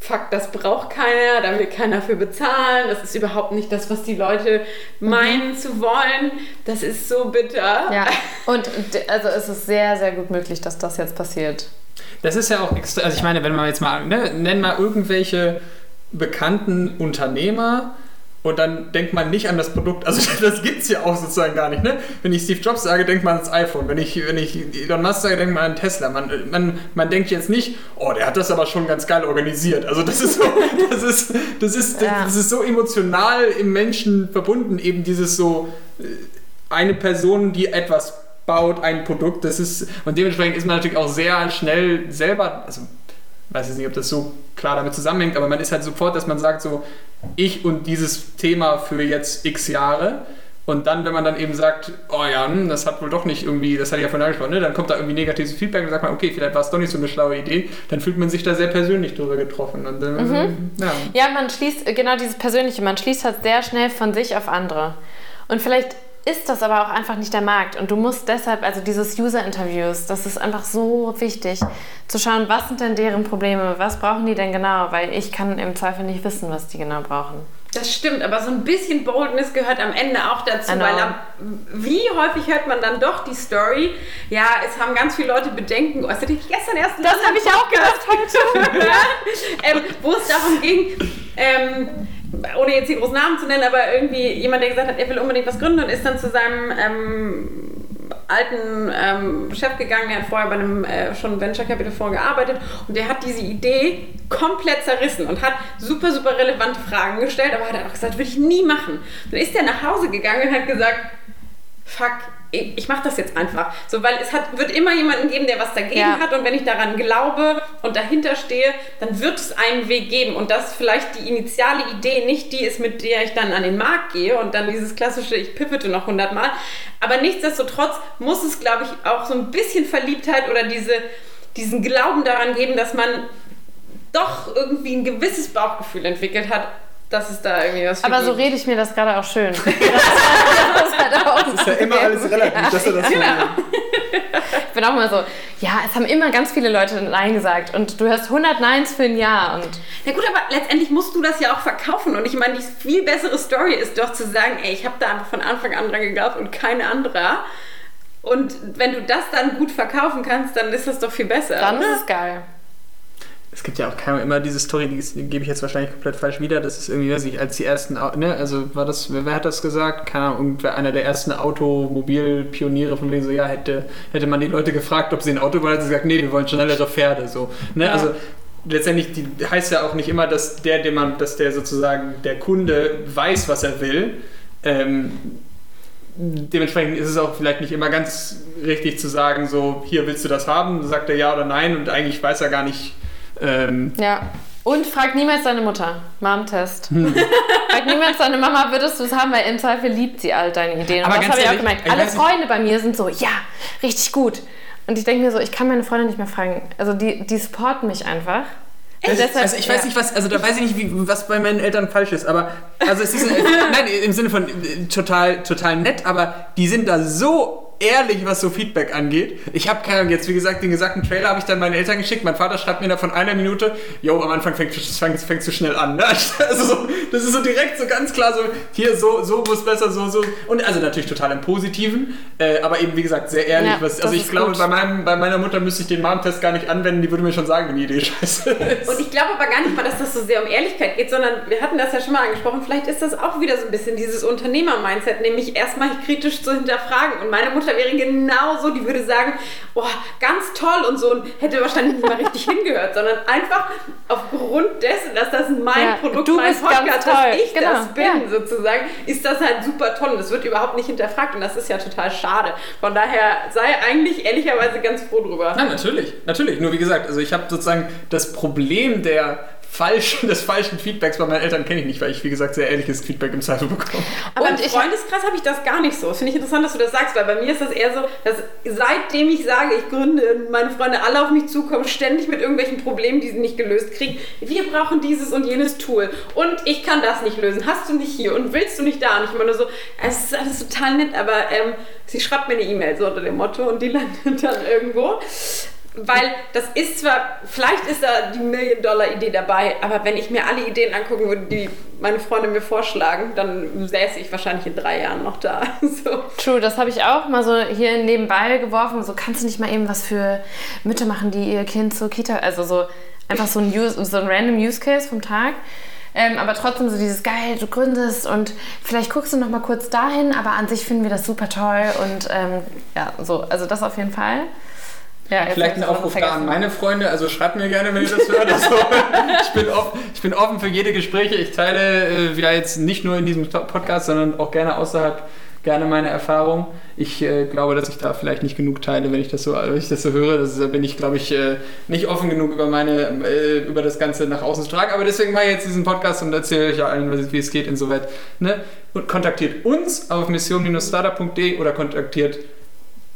fuck, das braucht keiner, da will keiner für bezahlen, das ist überhaupt nicht das, was die Leute meinen zu wollen, das ist so bitter. Ja, und also es ist sehr, sehr gut möglich, dass das jetzt passiert. Das ist ja auch extra, also ich meine, wenn man jetzt mal, ne, nenn mal irgendwelche bekannten Unternehmer und dann denkt man nicht an das Produkt, also das gibt es ja auch sozusagen gar nicht, ne? Wenn ich Steve Jobs sage, denkt man ans iPhone, wenn ich, wenn ich Elon Musk sage, denkt man an Tesla. Man, man, man denkt jetzt nicht, oh, der hat das aber schon ganz geil organisiert. Also das ist so, das ist, das ist, Ja. das ist so emotional im Menschen verbunden, eben dieses so, äh, eine Person, die etwas baut, ein Produkt, das ist, und dementsprechend ist man natürlich auch sehr schnell selber, also weiß jetzt nicht, ob das so klar damit zusammenhängt, aber man ist halt sofort, dass man sagt so, ich und dieses Thema für jetzt x Jahre. Und dann, wenn man dann eben sagt, oh ja, hm, das hat wohl doch nicht irgendwie, das hatte ich ja vorhin angesprochen, ne? dann kommt da irgendwie negatives Feedback und sagt man, okay, vielleicht war es doch nicht so eine schlaue Idee, dann fühlt man sich da sehr persönlich drüber getroffen. Und, ähm, ja. Ja, man schließt, genau dieses Persönliche, man schließt halt sehr schnell von sich auf andere. Und vielleicht ist das aber auch einfach nicht der Markt. Und du musst deshalb, also dieses User-Interviews, das ist einfach so wichtig, zu schauen, was sind denn deren Probleme, was brauchen die denn genau, weil ich kann im Zweifel nicht wissen, was die genau brauchen. Das stimmt, aber so ein bisschen Boldness gehört am Ende auch dazu, Genau. weil am, wie häufig hört man dann doch die Story, ja, es haben ganz viele Leute Bedenken, oh, das hatte ich gestern erst Das habe ich auch gehört heute. ja, ähm, wo es darum ging, ähm, ohne jetzt die großen Namen zu nennen, aber irgendwie jemand, der gesagt hat, er will unbedingt was gründen und ist dann zu seinem ähm, alten ähm, Chef gegangen, der hat vorher bei einem äh, schon Venture Capital Fonds gearbeitet und der hat diese Idee komplett zerrissen und hat super, super relevante Fragen gestellt, aber hat er auch gesagt, würde ich nie machen. Dann ist er nach Hause gegangen und hat gesagt, fuck, ich, mache das jetzt einfach. So, weil es hat, wird immer jemanden geben, der was dagegen Ja. hat und wenn ich daran glaube und dahinter stehe, dann wird es einen Weg geben und dass vielleicht die initiale Idee nicht die ist, mit der ich dann an den Markt gehe und dann dieses klassische, ich pivote noch hundertmal. Aber nichtsdestotrotz muss es, glaube ich, auch so ein bisschen Verliebtheit oder diese, diesen Glauben daran geben, dass man doch irgendwie ein gewisses Bauchgefühl entwickelt hat, dass es da irgendwie was für Aber so rede ich mir das gerade auch schön. das ist halt auch ist ja immer alles relativ, dass er das Genau. Ich bin auch immer so, ja, es haben immer ganz viele Leute Nein gesagt und du hast 100 Neins für ein Jahr und Na gut, aber letztendlich musst du das ja auch verkaufen. Und ich meine, die viel bessere Story ist doch zu sagen, ey, ich habe da einfach von Anfang an dran geglaubt und kein anderer. Und wenn du das dann gut verkaufen kannst, dann ist das doch viel besser. dann oder? ist es geil. Es gibt ja auch keine, immer diese Story, die, ist- die gebe ich jetzt wahrscheinlich komplett falsch wieder. Das ist irgendwie, weiß ich, als die ersten, ne, also war das, wer, wer hat das gesagt? Keine Ahnung, irgendwer, einer der ersten Automobilpioniere von denen so, ja, hätte, hätte man die Leute gefragt, ob sie ein Auto wollen, hat sie gesagt, nee, wir wollen schnellere Pferde, so. Ne, Ja. also, letztendlich die, heißt ja auch nicht immer, dass der, dem man, dass der sozusagen, der Kunde weiß, was er will. Ähm, dementsprechend ist es auch vielleicht nicht immer ganz richtig zu sagen, so, hier willst du das haben, sagt er ja oder nein und eigentlich weiß er gar nicht, ähm, Ja. Und frag niemals deine Mutter. Mom-Test. Hm. frag niemals deine Mama, würdest du es haben, weil im Zweifel liebt sie all deine Ideen. Und Aber das habe ich auch gemerkt. Alle weiß Freunde bei mir sind so, ja, richtig gut. Und ich denke mir so, ich kann meine Freunde nicht mehr fragen. Also die, die supporten mich einfach. Deshalb- also ich weiß ja. nicht, was, also da weiß ich nicht, wie, was bei meinen Eltern falsch ist, aber also es ist, nein, im Sinne von äh, total, total nett, aber die sind da so ehrlich, was so Feedback angeht. Ich habe keine Ahnung, jetzt wie gesagt, den gesagten Trailer habe ich dann meinen Eltern geschickt. Mein Vater schreibt mir da von einer Minute, yo, am Anfang fängt fängst fängst du schnell an. Ne? Also so, das ist so direkt so ganz klar so, hier so, so muss besser, so, so. Und also natürlich total im Positiven, äh, aber eben wie gesagt sehr ehrlich. Ja, was, also ich glaube, gut. bei, meinem, bei meiner Mutter müsste ich den Mom-Test gar nicht anwenden, die würde mir schon sagen, wenn die Idee scheiße ist. Und ich glaube aber gar nicht mal, dass das so sehr um Ehrlichkeit geht, sondern wir hatten das ja schon mal angesprochen. Vielleicht ist das auch wieder so ein bisschen dieses Unternehmer-Mindset, nämlich erstmal kritisch zu hinterfragen. Und meine Mutter wäre genau so, die würde sagen, oh, ganz toll und so und hätte wahrscheinlich nicht mal richtig hingehört, sondern einfach aufgrund dessen, dass das mein Ja, Produkt, du mein Podcast, toll. dass ich Genau, das bin, ja. sozusagen, ist das halt super toll und das wird überhaupt nicht hinterfragt und das ist ja total schade. Von daher sei eigentlich ehrlicherweise ganz froh drüber. Ja, natürlich, natürlich. Nur wie gesagt, also ich habe sozusagen das Problem der falschen, des falschen Feedbacks bei meinen Eltern kenne ich nicht, weil ich, wie gesagt, sehr ehrliches Feedback im Zweifel bekomme. Aber und im Freundeskreis habe ich das gar nicht so. Das finde ich interessant, dass du das sagst, weil bei mir ist das eher so, dass seitdem ich sage, ich gründe, meine Freunde alle auf mich zukommen, ständig mit irgendwelchen Problemen, die sie nicht gelöst kriegen. Wir brauchen dieses und jenes Tool. Und ich kann das nicht lösen. Hast du nicht hier und willst du nicht da? Und ich meine so, es ist alles total nett, aber ähm, sie schreibt mir eine E-Mail so unter dem Motto und die landet dann irgendwo. Weil das ist zwar, vielleicht ist da die Million-Dollar-Idee dabei, aber wenn ich mir alle Ideen angucken würde, die meine Freunde mir vorschlagen, dann säße ich wahrscheinlich in drei Jahren noch da. So. True, das habe ich auch mal so hier nebenbei geworfen. So, kannst du nicht mal eben was für Mütter machen, die ihr Kind zur Kita, also so einfach so ein, Use, so ein random Use Case vom Tag. Ähm, aber trotzdem so dieses geil, du gründest und vielleicht guckst du noch mal kurz dahin, aber an sich finden wir das super toll und ähm, ja, so, also das auf jeden Fall. Ja, Vielleicht ein Aufruf da an meine Freunde, also schreibt mir gerne, wenn ihr das hört. Also, ich, bin offen, ich bin offen für jede Gespräche. Ich teile äh, ja jetzt nicht nur in diesem Podcast, sondern auch gerne außerhalb gerne meine Erfahrung. Ich äh, glaube, dass ich da vielleicht nicht genug teile, wenn ich das so, wenn ich das so höre. Das, da bin ich, glaube ich, äh, nicht offen genug über meine, äh, über das Ganze nach außen zu tragen. Aber deswegen mache ich jetzt diesen Podcast und erzähle euch allen, wie es geht insoweit. Ne? Und kontaktiert uns auf mission-startup.de oder kontaktiert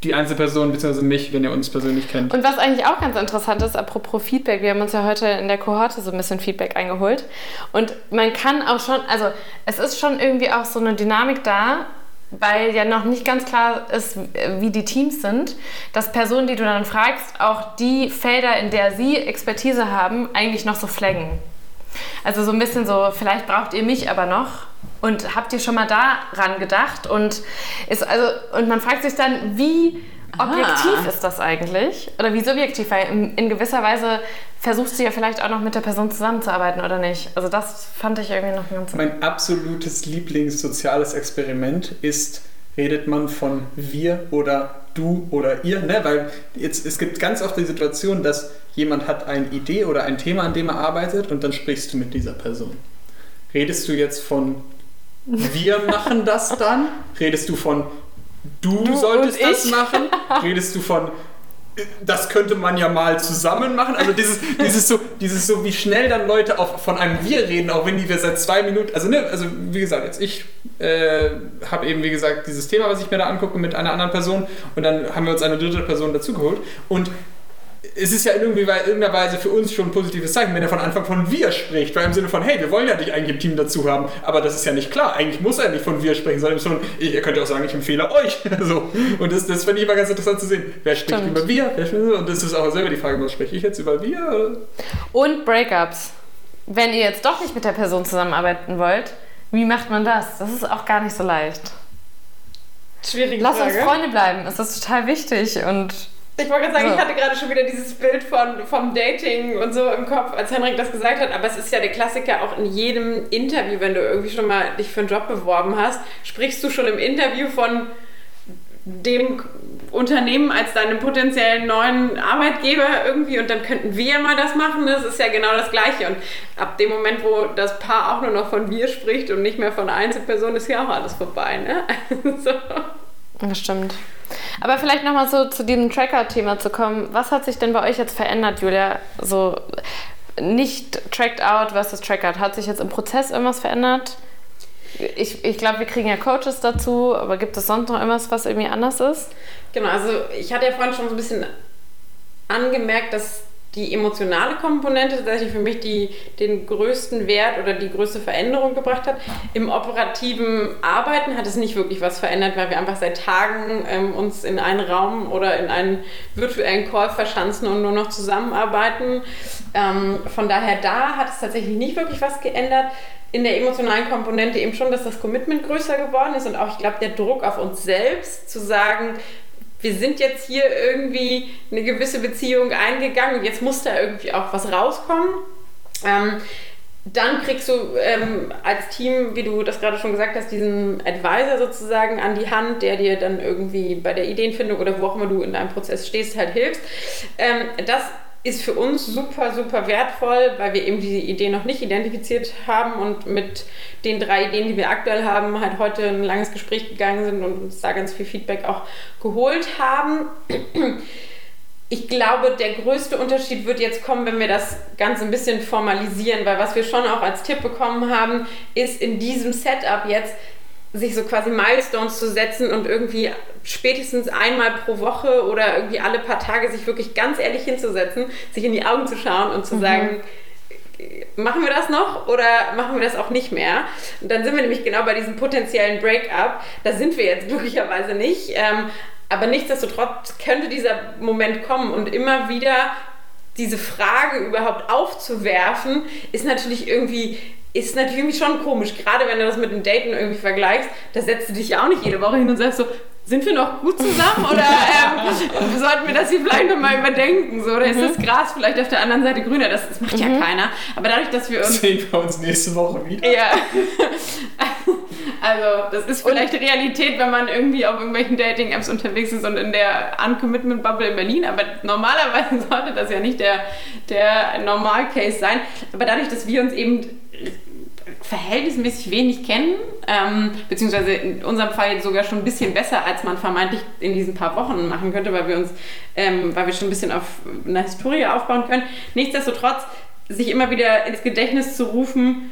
die Einzelperson bzw. mich, wenn ihr uns persönlich kennt. Und was eigentlich auch ganz interessant ist, apropos Feedback, wir haben uns ja heute in der Kohorte so ein bisschen Feedback eingeholt. Und man kann auch schon, also es ist schon irgendwie auch so eine Dynamik da, weil ja noch nicht ganz klar ist, wie die Teams sind, dass Personen, die du dann fragst, auch die Felder, in der sie Expertise haben, eigentlich noch so flaggen. Also so ein bisschen so, vielleicht braucht ihr mich aber noch und habt ihr schon mal daran gedacht? Und, ist also, und man fragt sich dann, wie objektiv ah. ist das eigentlich? Oder wie subjektiv? Weil in, in, gewisser Weise versuchst du ja vielleicht auch noch mit der Person zusammenzuarbeiten, oder nicht? Also das fand ich irgendwie noch ganz... Mein absolutes Lieblingssoziales Experiment ist, redet man von wir oder du oder ihr, ne? Weil jetzt, es gibt ganz oft die Situation, dass jemand hat eine Idee oder ein Thema, an dem er arbeitet und dann sprichst du mit dieser Person. Redest du jetzt von wir machen das dann? Redest du von du, du solltest das machen? Redest du von das könnte man ja mal zusammen machen. Also dieses, dieses, so, dieses so, wie schnell dann Leute auch von einem Wir reden, auch wenn die wir seit zwei Minuten, also ne, also wie gesagt, jetzt ich äh, habe eben wie gesagt dieses Thema, was ich mir da angucke mit einer anderen Person und dann haben wir uns eine dritte Person dazugeholt und es ist ja in irgendeiner Weise für uns schon ein positives Zeichen, wenn er von Anfang von wir spricht, weil im Sinne von, hey, wir wollen ja dich eigentlich im Team dazu haben, aber das ist ja nicht klar. Eigentlich muss er nicht von wir sprechen, sondern schon, ihr könnt ja auch sagen, ich empfehle euch. so. Und das, das finde ich immer ganz interessant zu sehen. Wer spricht Stimmt. über wir? Und das ist auch selber die Frage, was spreche ich jetzt über wir? Und Breakups. Wenn ihr jetzt doch nicht mit der Person zusammenarbeiten wollt, wie macht man das? Das ist auch gar nicht so leicht. Schwierige Lass Frage. uns Freunde bleiben, das ist total wichtig und ich wollte gerade sagen, so. ich hatte gerade schon wieder dieses Bild von, vom Dating und so im Kopf, als Henrik das gesagt hat. Aber es ist ja der Klassiker auch in jedem Interview, wenn du irgendwie schon mal dich für einen Job beworben hast, sprichst du schon im Interview von dem Unternehmen als deinem potenziellen neuen Arbeitgeber irgendwie und dann könnten wir mal das machen. Das ist ja genau das Gleiche. Und ab dem Moment, wo das Paar auch nur noch von wir spricht und nicht mehr von Einzelpersonen, ist ja auch alles vorbei. Ne? so. Das stimmt. Aber vielleicht nochmal so zu diesem Tracker-Thema zu kommen. Was hat sich denn bei euch jetzt verändert, Julia? So nicht tracked out versus trackered. Hat sich jetzt im Prozess irgendwas verändert? Ich, ich glaube, wir kriegen ja Coaches dazu, aber gibt es sonst noch irgendwas, was irgendwie anders ist? Genau, also ich hatte ja vorhin schon so ein bisschen angemerkt, dass die emotionale Komponente tatsächlich für mich die, den größten Wert oder die größte Veränderung gebracht hat. Im operativen Arbeiten hat es nicht wirklich was verändert, weil wir einfach seit Tagen ähm, uns in einen Raum oder in einen virtuellen Call verschanzen und nur noch zusammenarbeiten. Ähm, von daher da hat es tatsächlich nicht wirklich was geändert in der emotionalen Komponente eben schon, dass das Commitment größer geworden ist und auch, ich glaube, der Druck auf uns selbst zu sagen, wir sind jetzt hier irgendwie eine gewisse Beziehung eingegangen und jetzt muss da irgendwie auch was rauskommen. Ähm, dann kriegst du ähm, als Team, wie du das gerade schon gesagt hast, diesen Advisor sozusagen an die Hand, der dir dann irgendwie bei der Ideenfindung oder wo auch immer du in deinem Prozess stehst, halt hilft. Ähm, das ist für uns super, super wertvoll, weil wir eben diese Idee noch nicht identifiziert haben und mit den drei Ideen, die wir aktuell haben, halt heute ein langes Gespräch gegangen sind und uns da ganz viel Feedback auch geholt haben. Ich glaube, der größte Unterschied wird jetzt kommen, wenn wir das Ganze ein bisschen formalisieren, weil was wir schon auch als Tipp bekommen haben, ist in diesem Setup jetzt sich so quasi Milestones zu setzen und irgendwie spätestens einmal pro Woche oder irgendwie alle paar Tage sich wirklich ganz ehrlich hinzusetzen, sich in die Augen zu schauen und zu mhm. sagen, machen wir das noch oder machen wir das auch nicht mehr? Und dann sind wir nämlich genau bei diesem potenziellen Breakup. Da sind wir jetzt glücklicherweise nicht. Ähm, aber nichtsdestotrotz könnte dieser Moment kommen und immer wieder diese Frage überhaupt aufzuwerfen, ist natürlich irgendwie ist natürlich schon komisch, gerade wenn du das mit dem Daten irgendwie vergleichst, da setzt du dich ja auch nicht jede Woche hin und sagst so, sind wir noch gut zusammen oder ähm, sollten wir das hier vielleicht nochmal überdenken? So, oder ist das mhm. Gras vielleicht auf der anderen Seite grüner? Das, das macht mhm. ja keiner. Aber dadurch, dass wir uns. Sehen wir uns nächste Woche wieder. Ja. Also, das ist vielleicht und Realität, wenn man irgendwie auf irgendwelchen Dating-Apps unterwegs ist und in der Uncommitment-Bubble in Berlin. Aber normalerweise sollte das ja nicht der, der Normal-Case sein. Aber dadurch, dass wir uns eben verhältnismäßig wenig kennen, ähm, beziehungsweise in unserem Fall sogar schon ein bisschen besser, als man vermeintlich in diesen paar Wochen machen könnte, weil wir uns, ähm, weil wir schon ein bisschen auf eine Historie aufbauen können. Nichtsdestotrotz, sich immer wieder ins Gedächtnis zu rufen,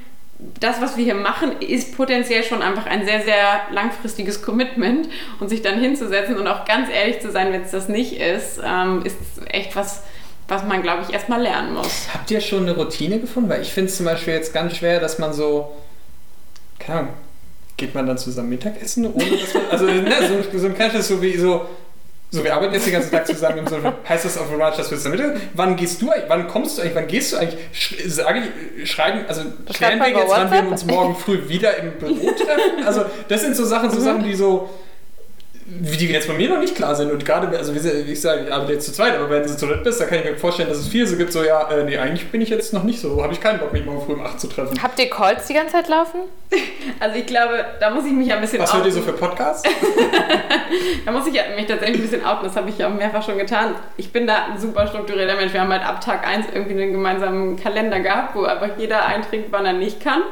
das, was wir hier machen, ist potenziell schon einfach ein sehr, sehr langfristiges Commitment und sich dann hinzusetzen und auch ganz ehrlich zu sein, wenn es das nicht ist, ähm, ist echt was, was man, glaube ich, erstmal lernen muss. Habt ihr schon eine Routine gefunden? Weil ich finde es zum Beispiel jetzt ganz schwer, dass man so, keine Ahnung, geht man dann zusammen Mittagessen, ohne dass man, also ne, so, so ein kleines so wie so, so wir arbeiten jetzt den ganzen Tag zusammen im so, heißt das automatisch, dass wir zusammen Mittag, wann gehst du eigentlich, wann kommst du eigentlich, wann gehst du eigentlich, Sch sage ich, schreiben, also klären wir jetzt, wann wir WhatsApp? uns morgen früh wieder im Büro treffen? Also das sind so Sachen, so Sachen, die so, wie die jetzt bei mir noch nicht klar sind. Und gerade, also wie ich sage, ich arbeite jetzt zu zweit, aber wenn du zu dritt bist, dann kann ich mir vorstellen, dass es viel so gibt, so ja, äh, nee, eigentlich bin ich jetzt noch nicht so, habe ich keinen Bock, mich morgen früh um 8 zu treffen. Habt ihr Calls die ganze Zeit laufen? Also ich glaube, da muss ich mich ein bisschen Was hört ihr so für Podcasts? Da muss ich ja mich tatsächlich ein bisschen outen, das habe ich ja auch mehrfach schon getan. Ich bin da ein super strukturierter Mensch. Wir haben halt ab Tag 1 irgendwie einen gemeinsamen Kalender gehabt, wo einfach jeder einträgt, wann er nicht kann.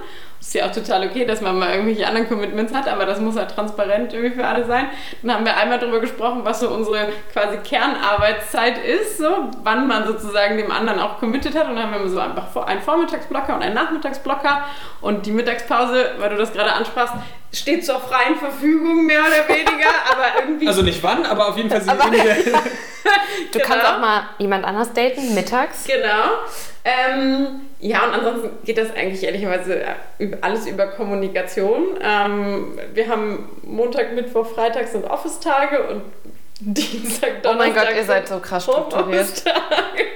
Ist ja auch total okay, dass man mal irgendwelche anderen Commitments hat, aber das muss halt transparent irgendwie für alle sein. Dann haben wir einmal darüber gesprochen, was so unsere quasi Kernarbeitszeit ist, so wann man sozusagen dem anderen auch committed hat. Und dann haben wir so einfach einen Vormittagsblocker und einen Nachmittagsblocker. Und die Mittagspause, weil du das gerade ansprachst, steht zur freien Verfügung, mehr oder weniger, aber irgendwie Also nicht wann, aber auf jeden Fall sind Aber- wenige. Du Genau. kannst auch mal jemand anders daten, mittags. Genau. Ähm, ja, und ansonsten geht das eigentlich ehrlicherweise alles über Kommunikation. Ähm, wir haben Montag, Mittwoch, Freitag sind Office-Tage und Dienstag, Oh mein Donnerstag Gott, ihr seid so krass strukturiert.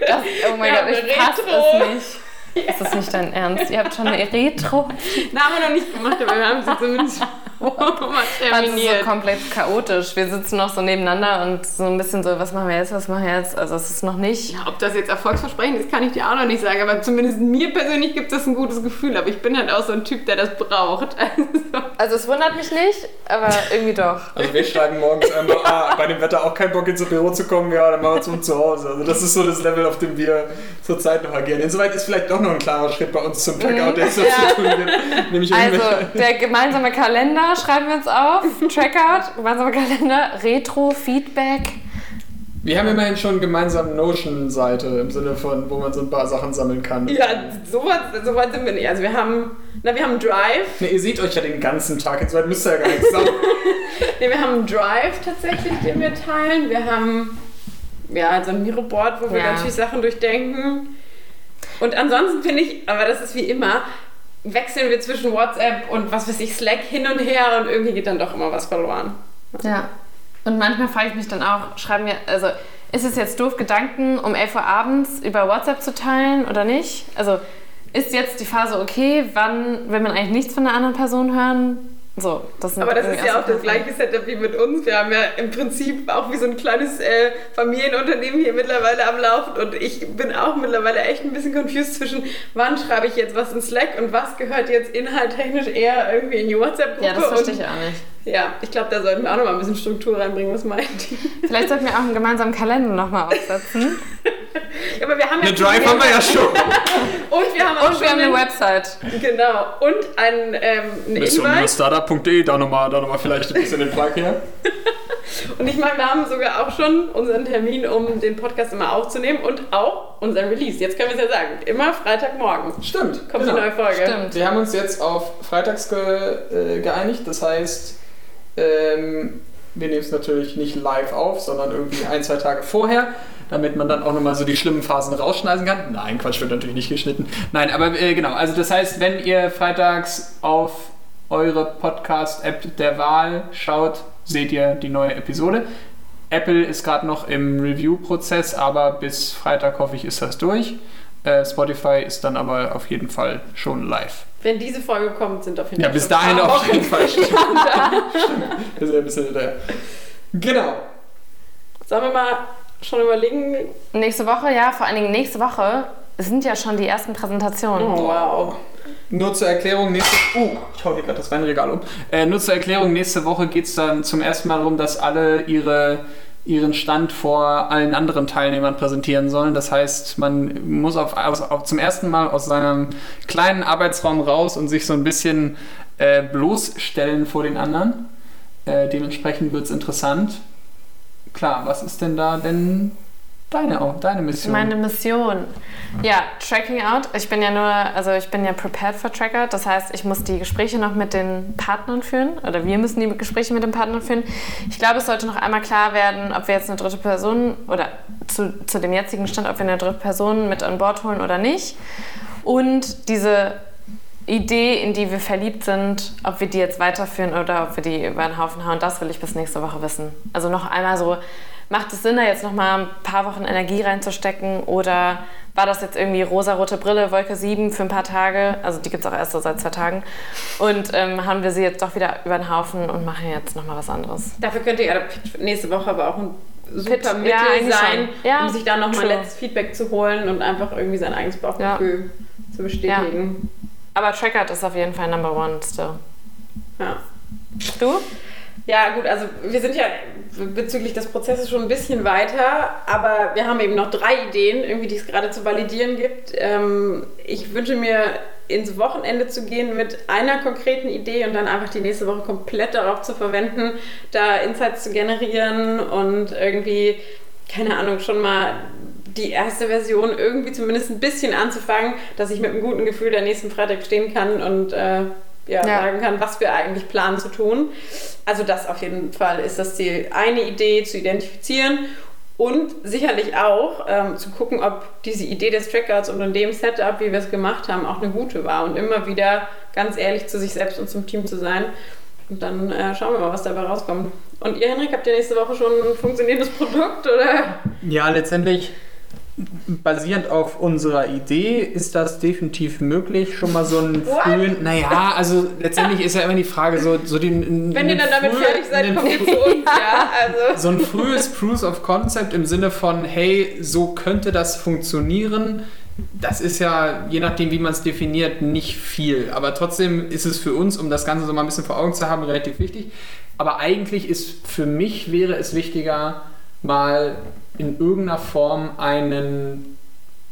Das, oh mein Gott, ich eine fasse Retro. es nicht. Ist das nicht dein Ernst? Ihr habt schon eine Retro? Na, haben wir noch nicht gemacht, aber wir haben sie zumindest mal Das ist terminiert. so komplett chaotisch. Wir sitzen noch so nebeneinander und so ein bisschen so, was machen wir jetzt, was machen wir jetzt? Also es ist noch nicht. Ja, ob das jetzt erfolgsversprechend ist, kann ich dir auch noch nicht sagen. Aber zumindest mir persönlich gibt es ein gutes Gefühl. Aber ich bin halt auch so ein Typ, der das braucht. Also, Also es wundert mich nicht, aber irgendwie doch. Also wir schreiben morgens einmal, ah, bei dem Wetter auch kein Bock ins Büro zu kommen, ja, dann machen wir es uns zu Hause. Also das ist so das Level, auf dem wir zurzeit noch agieren. Insoweit ist vielleicht doch noch ein klarer Schritt bei uns zum Checkout, der jetzt noch Ja. zu tun gibt. Nämlich Also der gemeinsame Kalender schreiben wir uns auf. Trackout, gemeinsamer Kalender, Retro, Feedback. wir haben immerhin schon gemeinsam Notion-Seite im Sinne von, wo man so ein paar Sachen sammeln kann. ja, so weit, so weit sind wir nicht. Also wir haben, na, wir haben Drive. Ne, ihr seht euch ja den ganzen Tag, insoweit müsst ihr ja gar nichts sagen. Nee, wir haben Drive tatsächlich, den wir teilen. Wir haben ja so ein Miro-Board, wo wir Ja. natürlich Sachen durchdenken. Und ansonsten finde ich, aber das ist wie immer, wechseln wir zwischen WhatsApp und was weiß ich, Slack hin und her und irgendwie geht dann doch immer was verloren. Ja. Und manchmal frage ich mich dann auch, schreiben wir, also ist es jetzt doof, Gedanken um 11 Uhr abends über WhatsApp zu teilen oder nicht? Also ist jetzt die Phase okay, wann will man eigentlich nichts von der anderen Person hören? So, das Aber das ist ja auch das gleiche Setup wie mit uns. Wir haben ja im Prinzip auch wie so ein kleines äh, Familienunternehmen hier mittlerweile am Laufen und ich bin auch mittlerweile echt ein bisschen confused zwischen, wann schreibe ich jetzt was in Slack und was gehört jetzt inhalttechnisch eher irgendwie in die WhatsApp-Gruppe. Ja, das verstehe ich auch nicht. Ja, ich glaube, da sollten wir auch noch mal ein bisschen Struktur reinbringen. Was meint ihr? Vielleicht sollten wir auch einen gemeinsamen Kalender nochmal aufsetzen. Ja, aber wir haben ja Eine Drive haben wir ja schon. Und wir haben auch Und wir schon haben eine einen- Website. Genau. Und ein, ähm, ein Invite. Startup.de, da nochmal da noch mal vielleicht ein bisschen den Plug her. Und ich meine, wir haben sogar auch schon unseren Termin, um den Podcast immer aufzunehmen und auch unseren Release. Jetzt können wir es ja sagen. Immer Freitagmorgen Stimmt. kommt genau. die neue Folge. Stimmt. Wir haben uns jetzt auf freitags ge, äh, geeinigt. Das heißt, ähm, wir nehmen es natürlich nicht live auf, sondern irgendwie ein, zwei Tage vorher, damit man dann auch nochmal so die schlimmen Phasen rausschneiden kann. Nein, Quatsch, wird natürlich nicht geschnitten. Nein, aber äh, genau. Also das heißt, wenn ihr freitags auf eure Podcast-App der Wahl schaut, seht ihr die neue Episode. Apple ist gerade noch im Review-Prozess, aber bis Freitag hoffe ich, ist das durch. Äh, Spotify ist dann aber auf jeden Fall schon live. Wenn diese Folge kommt, sind auf jeden Ja, Fall bis schon dahin auf jeden Fall. Stimmt. Wir sind ein bisschen hinterher. Genau. Sollen wir mal schon überlegen? Nächste Woche, ja, vor allen Dingen nächste Woche sind ja schon die ersten Präsentationen. Oh, wow. Nur zur Erklärung, nächste uh, ich hau hier gerade das Weinregal um. Äh, nur zur Erklärung, nächste Woche geht es dann zum ersten Mal darum, dass alle ihre ihren Stand vor allen anderen Teilnehmern präsentieren sollen. Das heißt, man muss auf, aus, auf zum ersten Mal aus seinem kleinen Arbeitsraum raus und sich so ein bisschen äh, bloßstellen vor den anderen. Äh, dementsprechend wird es interessant. Klar, was ist denn da denn deine, auch, deine Mission? Meine Mission. Ja, Tracking Out. Ich bin ja nur, also ich bin ja prepared for Tracker. Das heißt, ich muss die Gespräche noch mit den Partnern führen oder wir müssen die Gespräche mit den Partnern führen. Ich glaube, es sollte noch einmal klar werden, ob wir jetzt eine dritte Person oder zu, zu dem jetzigen Stand, ob wir eine dritte Person mit an Bord holen oder nicht. Und diese Idee, in die wir verliebt sind, ob wir die jetzt weiterführen oder ob wir die über den Haufen hauen, das will ich bis nächste Woche wissen. Also noch einmal so, macht es Sinn, da jetzt noch mal ein paar Wochen Energie reinzustecken oder war das jetzt irgendwie rosa-rote Brille, Wolke 7 für ein paar Tage, also die gibt es auch erst so seit zwei Tagen und ähm, haben wir sie jetzt doch wieder über den Haufen und machen jetzt noch mal was anderes. Dafür könnte ja nächste Woche aber auch ein super Pitch, Mittel ja, sein. Ja, um sich dann nochmal letztes Feedback zu holen und einfach irgendwie sein eigenes Bauchgefühl zu bestätigen. Aber Trackert ist auf jeden Fall Number One still. Ja. Du? Ja, gut, also wir sind ja bezüglich des Prozesses schon ein bisschen weiter, aber wir haben eben noch drei Ideen, irgendwie, die es gerade zu validieren gibt. Ähm, ich wünsche mir, ins Wochenende zu gehen mit einer konkreten Idee und dann einfach die nächste Woche komplett darauf zu verwenden, da Insights zu generieren und irgendwie, keine Ahnung, schon mal die erste Version irgendwie zumindest ein bisschen anzufangen, dass ich mit einem guten Gefühl der nächsten Freitag stehen kann und äh, ja, Ja. sagen kann, was wir eigentlich planen zu tun. Also das auf jeden Fall ist das Ziel, eine Idee zu identifizieren und sicherlich auch ähm, zu gucken, ob diese Idee des Trackouts und in dem Setup, wie wir es gemacht haben, auch eine gute war und immer wieder ganz ehrlich zu sich selbst und zum Team zu sein. Und dann äh, schauen wir mal, was dabei rauskommt. Und ihr, Henrik, habt ihr nächste Woche schon ein funktionierendes Produkt oder? Ja, letztendlich basierend auf unserer Idee ist das definitiv möglich. Schon mal so einen What? frühen. Naja, also letztendlich ist ja immer die Frage, so, so den. Wenn ihr dann damit fertig seid, kommt ihr zu uns, ja. Also. so ein frühes Proof of Concept im Sinne von, hey, so könnte das funktionieren. Das ist ja, je nachdem, wie man es definiert, nicht viel. Aber trotzdem ist es für uns, um das Ganze so mal ein bisschen vor Augen zu haben, relativ wichtig. Aber eigentlich ist für mich wäre es wichtiger, mal in irgendeiner Form einen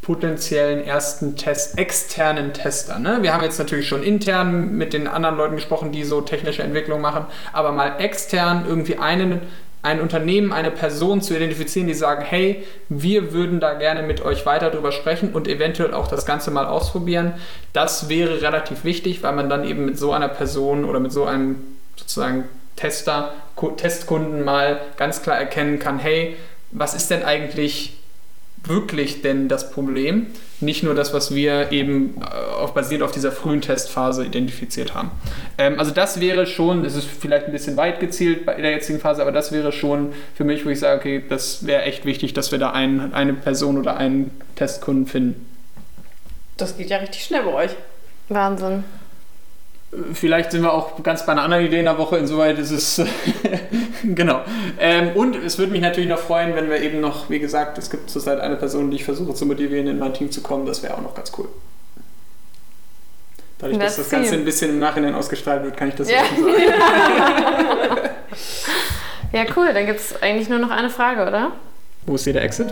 potenziellen ersten Test, externen Tester. Ne? Wir haben jetzt natürlich schon intern mit den anderen Leuten gesprochen, die so technische Entwicklung machen, aber mal extern irgendwie einen, ein Unternehmen, eine Person zu identifizieren, die sagen, hey, wir würden da gerne mit euch weiter drüber sprechen und eventuell auch das Ganze mal ausprobieren. Das wäre relativ wichtig, weil man dann eben mit so einer Person oder mit so einem sozusagen Tester, Testkunden mal ganz klar erkennen kann, hey, was ist denn eigentlich wirklich denn das Problem? Nicht nur das, was wir eben äh, auf, basierend auf dieser frühen Testphase identifiziert haben. Ähm, also das wäre schon, es ist vielleicht ein bisschen weit gezielt bei der jetzigen Phase, aber das wäre schon für mich, wo ich sage, okay, das wäre echt wichtig, dass wir da ein, eine Person oder einen Testkunden finden. Das geht ja richtig schnell bei euch. Wahnsinn. Vielleicht sind wir auch ganz bei einer anderen Idee in der Woche, insoweit ist es genau. Ähm, und es würde mich natürlich noch freuen, wenn wir eben noch, wie gesagt, es gibt zurzeit eine Person, die ich versuche zu motivieren, in mein Team zu kommen, das wäre auch noch ganz cool. Dadurch, dass das Ganze ein bisschen im Nachhinein ausgestrahlt wird, kann ich das Ja. so offen sagen. Ja, cool. Dann gibt es eigentlich nur noch eine Frage, oder? Wo ist hier der Exit?